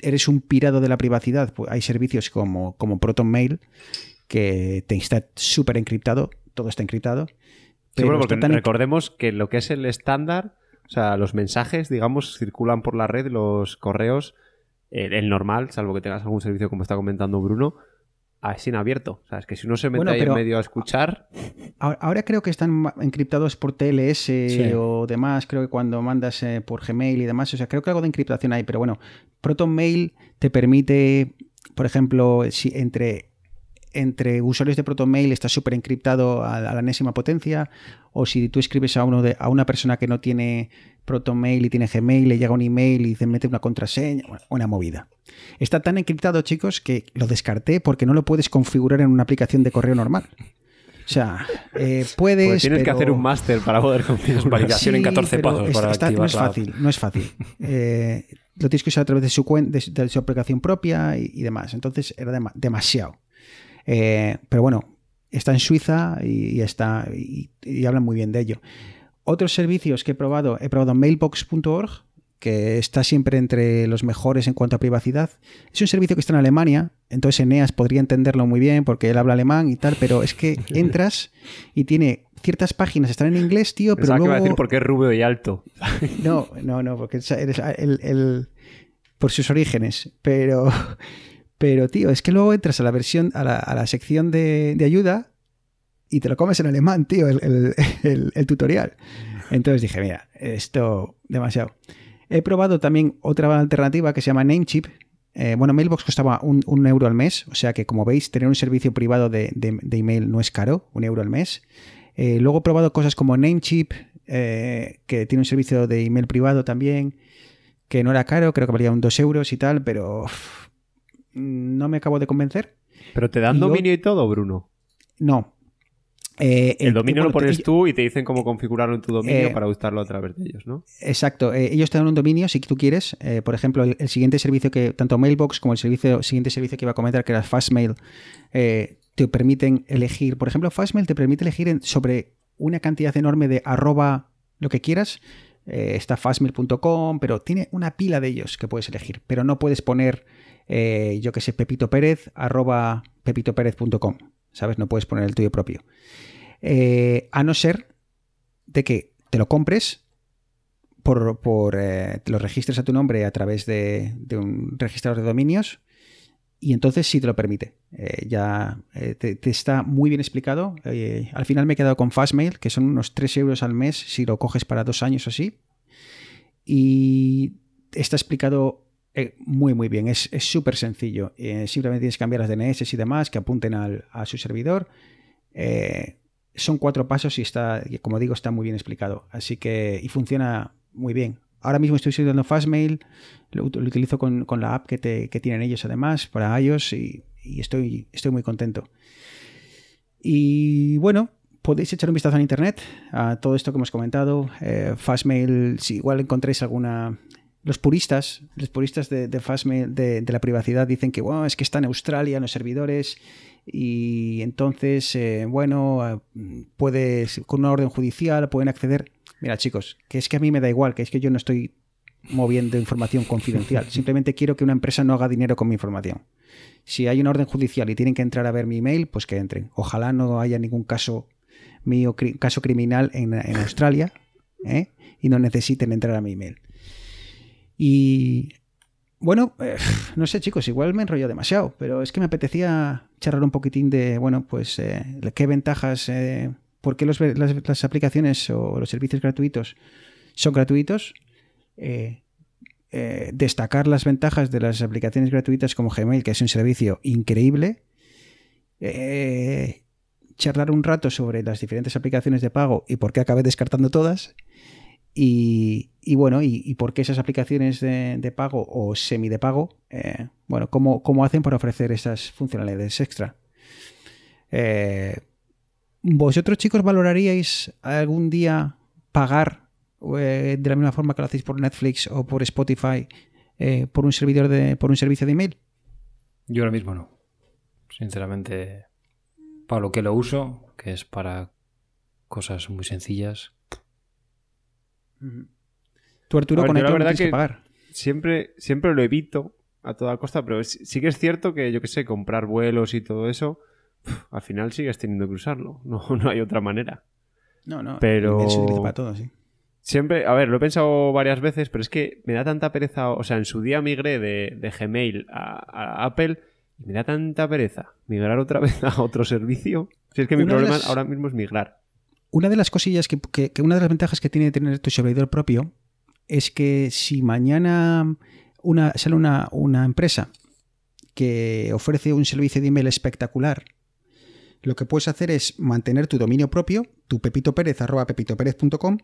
A: eres un pirado de la privacidad, pues hay servicios como, como ProtonMail que te está súper encriptado, todo está encriptado.
D: Sí,
A: pero
D: bueno, porque
A: tan-
D: recordemos que lo que es el estándar, o sea, los mensajes, digamos, circulan por la red, los correos, el, el normal, salvo que tengas algún servicio como está comentando Bruno, es sin abierto. O sea, es que si uno se mete
A: Bueno,
D: ahí en medio a escuchar,
A: Ahora, ahora creo que están encriptados por TLS o demás, creo que cuando mandas eh, por Gmail y demás, o sea, creo que algo de encriptación hay, pero bueno, ProtonMail te permite, por ejemplo, si entre, entre usuarios de ProtonMail está súper encriptado a, la enésima potencia, o si tú escribes a, uno de, a una persona que no tiene ProtonMail y tiene Gmail, le llega un email y te mete una contraseña, una movida. Está tan encriptado, chicos, que lo descarté porque no lo puedes configurar en una aplicación de correo normal. O sea, eh, puedes.
D: pues tienes que hacer un máster para poder configurar.
C: validación en 14
A: pero
C: pasos
A: es-
C: para
A: está- no es fácil, no es fácil. Eh, lo tienes que usar a través de su, de, su- de su aplicación propia y, y demás. Entonces era dema- demasiado. Eh, pero bueno, está en Suiza y, y está y, y hablan muy bien de ello. Otros servicios que he probado, he probado mailbox.org, que está siempre entre los mejores en cuanto a privacidad. Es un servicio que está en Alemania, entonces Eneas podría entenderlo muy bien porque él habla alemán y tal, pero es que entras y tiene ciertas páginas, están en inglés, tío, pero
D: Pensaba que iba a
A: luego...
D: decir porque es rubio y alto.
A: No, no, no, porque eres el, el- por sus orígenes. Pero, pero, tío, es que luego entras a la versión, a la, sección de, ayuda y te lo comes en alemán, tío, el, tutorial. Entonces dije, mira, esto demasiado. He probado también otra alternativa que se llama Namecheap. Eh, bueno, Mailbox costaba un, euro al mes, o sea que como veis, tener un servicio privado de, email no es caro, un euro al mes. Eh, luego he probado cosas como Namecheap, eh, que tiene un servicio de email privado también, que no era caro, creo que valía un 2 euros y tal, pero no me acabo de convencer.
D: Pero te dan
A: Y yo-
D: dominio y todo, Bruno.
A: No. Eh,
D: El dominio
A: bueno,
D: lo pones
A: te-
D: tú y te dicen cómo configurarlo en tu dominio
A: Eh,
D: para usarlo a través de ellos, ¿no?
A: Exacto, eh, ellos te dan un dominio si tú quieres. Por ejemplo, el, el siguiente servicio que, tanto Mailbox como el servicio, siguiente servicio que iba a comentar, que era Fastmail, te permiten elegir, por ejemplo, Fastmail te permite elegir en- sobre una cantidad enorme de arroba lo que quieras. Está fastmail.com, pero tiene una pila de ellos que puedes elegir, pero no puedes poner, eh, yo que sé, Pepito Pérez, arroba pepitopérez.com, ¿sabes? No puedes poner el tuyo propio. Eh, a no ser de que te lo compres por, por, eh, te lo registres a tu nombre a través de, de un registrador de dominios y entonces sí te lo permite. Ya te, está muy bien explicado. Al final me he quedado con Fastmail, que son unos 3 euros al mes si lo coges para dos años o así. Y está explicado eh, muy, muy bien. Es súper sencillo. Eh, simplemente tienes que cambiar las DNS y demás que apunten al- a su servidor. Eh, son cuatro pasos y está, como digo, está muy bien explicado. Así que, y funciona muy bien. Ahora mismo estoy usando Fastmail, lo, ut- lo utilizo con, con la app que, te- que tienen ellos además para iOS y, y estoy, estoy muy contento. Y bueno, podéis echar un vistazo en internet a todo esto que hemos comentado. Fastmail, si igual encontréis alguna. Los puristas, los puristas de, de Fastmail, de, de la privacidad, dicen que bueno, es que está en Australia, en los servidores, y entonces, eh, bueno, eh, puedes, con una orden judicial pueden acceder. Mira, chicos, que es que a mí me da igual, que es que yo no estoy moviendo información confidencial. Simplemente quiero que una empresa no haga dinero con mi información. Si hay una orden judicial y tienen que entrar a ver mi email, pues que entren. Ojalá no haya ningún caso mío, cri- caso criminal en, en Australia, ¿eh? y no necesiten entrar a mi email. Y bueno, eh, no sé chicos, igual me enrollo demasiado, pero es que me apetecía charlar un poquitín de, bueno, pues eh, qué ventajas, eh, por qué las, las aplicaciones o los servicios gratuitos son gratuitos. eh, destacar las ventajas de las aplicaciones gratuitas como Gmail, que es un servicio increíble. charlar un rato sobre las diferentes aplicaciones de pago y por qué acabé descartando todas. Y, bueno, y, por qué esas aplicaciones de, pago o semi de pago, eh, bueno, cómo, cómo hacen para ofrecer esas funcionalidades extra. Eh, ¿Vosotros, chicos, valoraríais algún día pagar eh, de la misma forma que lo hacéis por Netflix o por Spotify por un servidor de, por un servicio de email?
C: Yo ahora mismo no. Sinceramente, para lo que lo uso, que es para cosas muy sencillas.
A: Tú, Arturo,
D: ver,
A: con
D: yo la
A: iCloud no
D: verdad
A: tienes que
D: que-
A: pagar.
D: Siempre, siempre lo evito a toda costa, pero sí sí que es cierto que, yo que sé, comprar vuelos y todo eso, al final sigues teniendo que usarlo. No, no hay otra manera.
A: No, no.
D: pero-
A: se utiliza para todo, sí.
D: Siempre, a ver, lo he pensado varias veces, pero es que me da tanta pereza. O sea, en su día migré de, de Gmail a, a Apple y me da tanta pereza migrar otra vez a otro servicio. Si es que mi
A: Una
D: problema
A: las-
D: ahora mismo es migrar.
A: Una de las cosillas que, que- una de las ventajas que tiene tener tu servidor propio es que si mañana una, sale una, empresa que ofrece un servicio de email espectacular, lo que puedes hacer es mantener tu dominio propio, tu pepitoperez.com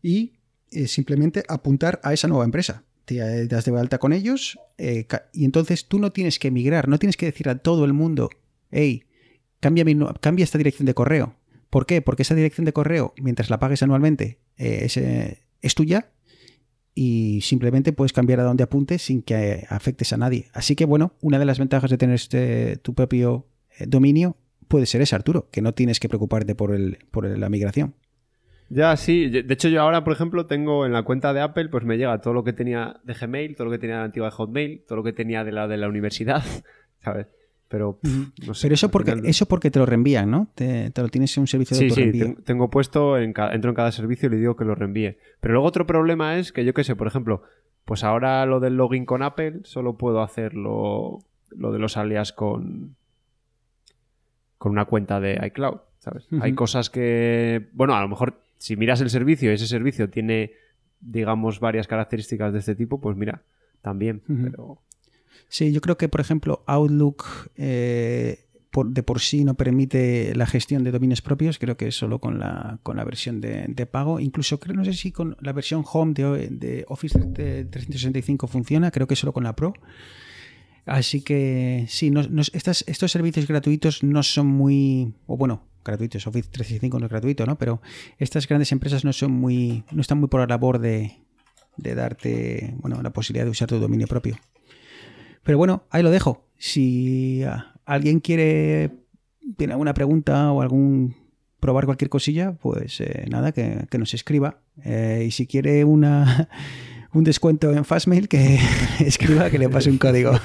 A: y eh, simplemente apuntar a esa nueva empresa. Te eh, das de alta con ellos eh, y entonces tú no tienes que migrar, no tienes que decir a todo el mundo, hey, cambia, mi cambia esta dirección de correo. ¿Por qué? Porque esa dirección de correo, mientras la pagues anualmente, eh, es, es tuya y simplemente puedes cambiar a donde apuntes sin que afectes a nadie. Así que bueno, una de las ventajas de tener este, tu propio eh, dominio puede ser esa, Arturo, que no tienes que preocuparte por, el, por la migración.
D: Ya, sí. De hecho, yo ahora, por ejemplo, tengo en la cuenta de Apple, pues me llega todo lo que tenía de Gmail, todo lo que tenía de la antigua de Hotmail, todo lo que tenía de la de la universidad, ¿sabes? Pero, pff, no sé.
A: Pero eso porque,
D: final-
A: eso porque te lo reenvían, ¿no? Te, te lo tienes en un servicio de
D: Sí, sí, tengo puesto, en ca- entro en cada servicio y le digo que lo reenvíe. Pero luego otro problema es que yo qué sé, por ejemplo, pues ahora lo del login con Apple, solo puedo hacerlo lo de los alias con, con una cuenta de iCloud, ¿sabes? Hay cosas que, bueno, a lo mejor si miras el servicio y ese servicio tiene, digamos, varias características de este tipo, pues mira, también, pero...
A: Sí, yo creo que, por ejemplo, Outlook eh, de por sí no permite la gestión de dominios propios. Creo que es solo con la, con la versión de, de pago. Incluso, creo, no sé si con la versión Home de, de Office 365 funciona. Creo que solo con la Pro. Así que sí, no- no- estas, estos servicios gratuitos no son muy. O bueno, gratuitos. Office 365 no es gratuito, ¿no? Pero estas grandes empresas no son muy. no están muy por la labor de, de darte bueno, la posibilidad de usar tu dominio propio. Pero bueno, ahí lo dejo. Si ah, alguien quiere, tiene alguna pregunta o algún probar cualquier cosilla, pues eh, nada, que, nos escriba. Eh, y si quiere una, un descuento en Fastmail, que escriba, que le pase un código.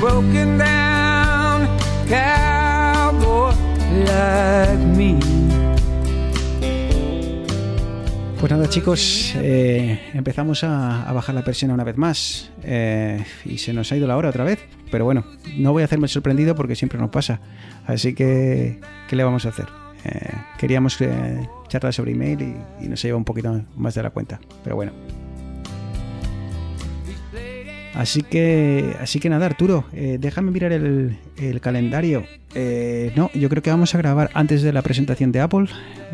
E: broken down cowboy like me.
A: Pues nada, chicos, eh, empezamos a, bajar la persiana una vez más. eh, y se nos ha ido la hora otra vez. Pero bueno, no voy a hacerme sorprendido porque siempre nos pasa. Así que, ¿qué le vamos a hacer? Eh, queríamos charlar sobre email y, y nos lleva un poquito más de la cuenta. Pero bueno. Así que, así que nada, Arturo, eh, déjame mirar el, calendario. Eh, no, yo creo que vamos a grabar antes de la presentación de Apple.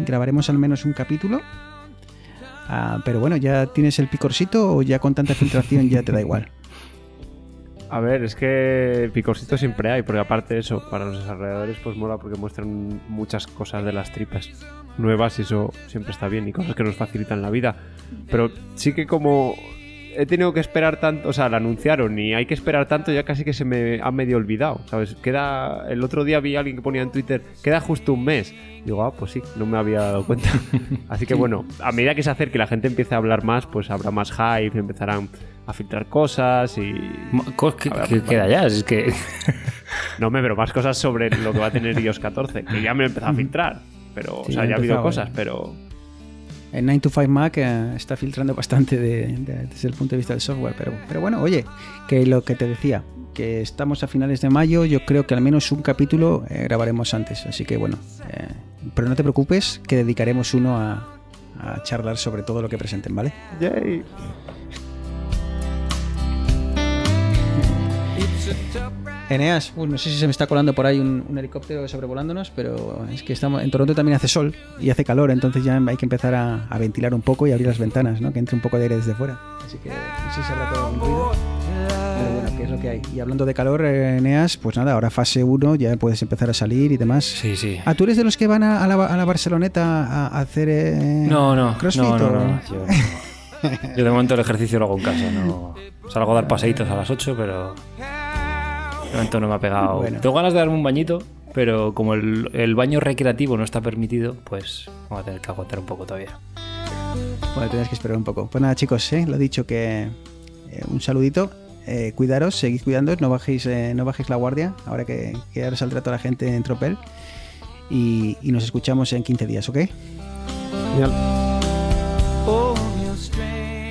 A: Grabaremos al menos un capítulo. Ah, pero bueno, ¿ya tienes el picorcito o ya con tanta filtración ya te da igual?
D: A ver, es que picorcito siempre hay, porque aparte de eso, para los desarrolladores pues mola porque muestran muchas cosas de las tripas nuevas y eso siempre está bien y cosas que nos facilitan la vida. Pero sí que como he tenido que esperar tanto, o sea, la anunciaron y hay que esperar tanto, ya casi que se me ha medio olvidado, ¿sabes? Queda, el otro día vi a alguien que ponía en Twitter, queda justo un mes. Digo, ah, pues sí, no me había dado cuenta. Así que bueno, a medida que se acerque y la gente empiece a hablar más, pues habrá más hype, empezarán a filtrar cosas y...
C: ¿Qué,
D: ver,
C: qué queda ya? Es que.
D: No me, pero más cosas sobre lo que va a tener iOS 14, que ya me he empezado a filtrar. Pero,
A: Sí,
D: o sea,
A: ya
D: ha
A: ha
D: habido cosas,
A: eh.
D: pero...
A: El 9 to 5 Mac eh, está filtrando bastante de- de- desde el punto de vista del software, pero, pero bueno, oye, que lo que te decía, que estamos a finales de mayo, yo creo que al menos un capítulo eh, grabaremos antes, así que bueno, eh, pero no te preocupes, que dedicaremos uno a, a charlar sobre todo lo que presenten, ¿vale?
D: Yay.
A: Eneas, uy, no sé si se me está colando por ahí un, un helicóptero sobrevolándonos, pero es que estamos en Toronto también hace sol y hace calor, entonces ya hay que empezar a, a ventilar un poco y abrir las ventanas, ¿no? Que entre un poco de aire desde fuera. Así que no sé si se pegado algún ruido. Pero bueno, que es lo que hay. Y hablando de calor, eh, Eneas, pues nada, ahora fase 1, ya puedes empezar a salir y demás.
C: Sí, sí.
A: ¿Ah, tú eres de los que van a, a la, a la Barceloneta a, hacer eh,
C: No, no.
A: crossfit?
C: no, no,
A: o-
C: no, Yo, no. Yo de momento el ejercicio lo hago en casa. No salgo a dar paseitos a las 8, pero. De momento no me ha pegado.
A: Bueno.
C: Tengo ganas de darme un bañito, pero como el, el baño recreativo no está permitido, pues voy a tener que aguantar un poco todavía.
A: Bueno, tenéis que esperar un poco. Pues nada, chicos, ¿eh? lo dicho que eh, un saludito. eh, cuidaros, seguid cuidándoos, no bajéis, eh, no bajéis la guardia, ahora que, que ahora saldrá toda la gente en tropel. Y, y nos escuchamos en 15 días, ¿ok?
E: Strength.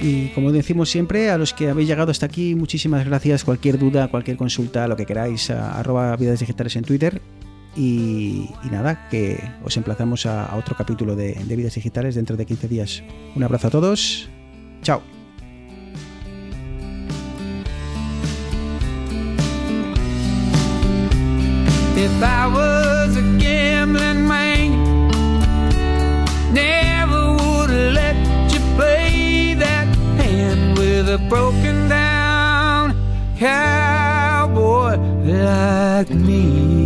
A: Y como decimos siempre, a los que habéis llegado hasta aquí, muchísimas gracias. Cualquier duda, cualquier consulta, lo que queráis, a, arroba vidas digitales en Twitter. Y, nada, que os emplazamos a, otro capítulo de, vidas digitales dentro de 15 días. Un abrazo a todos. Chao.
E: With a broken down cowboy like me.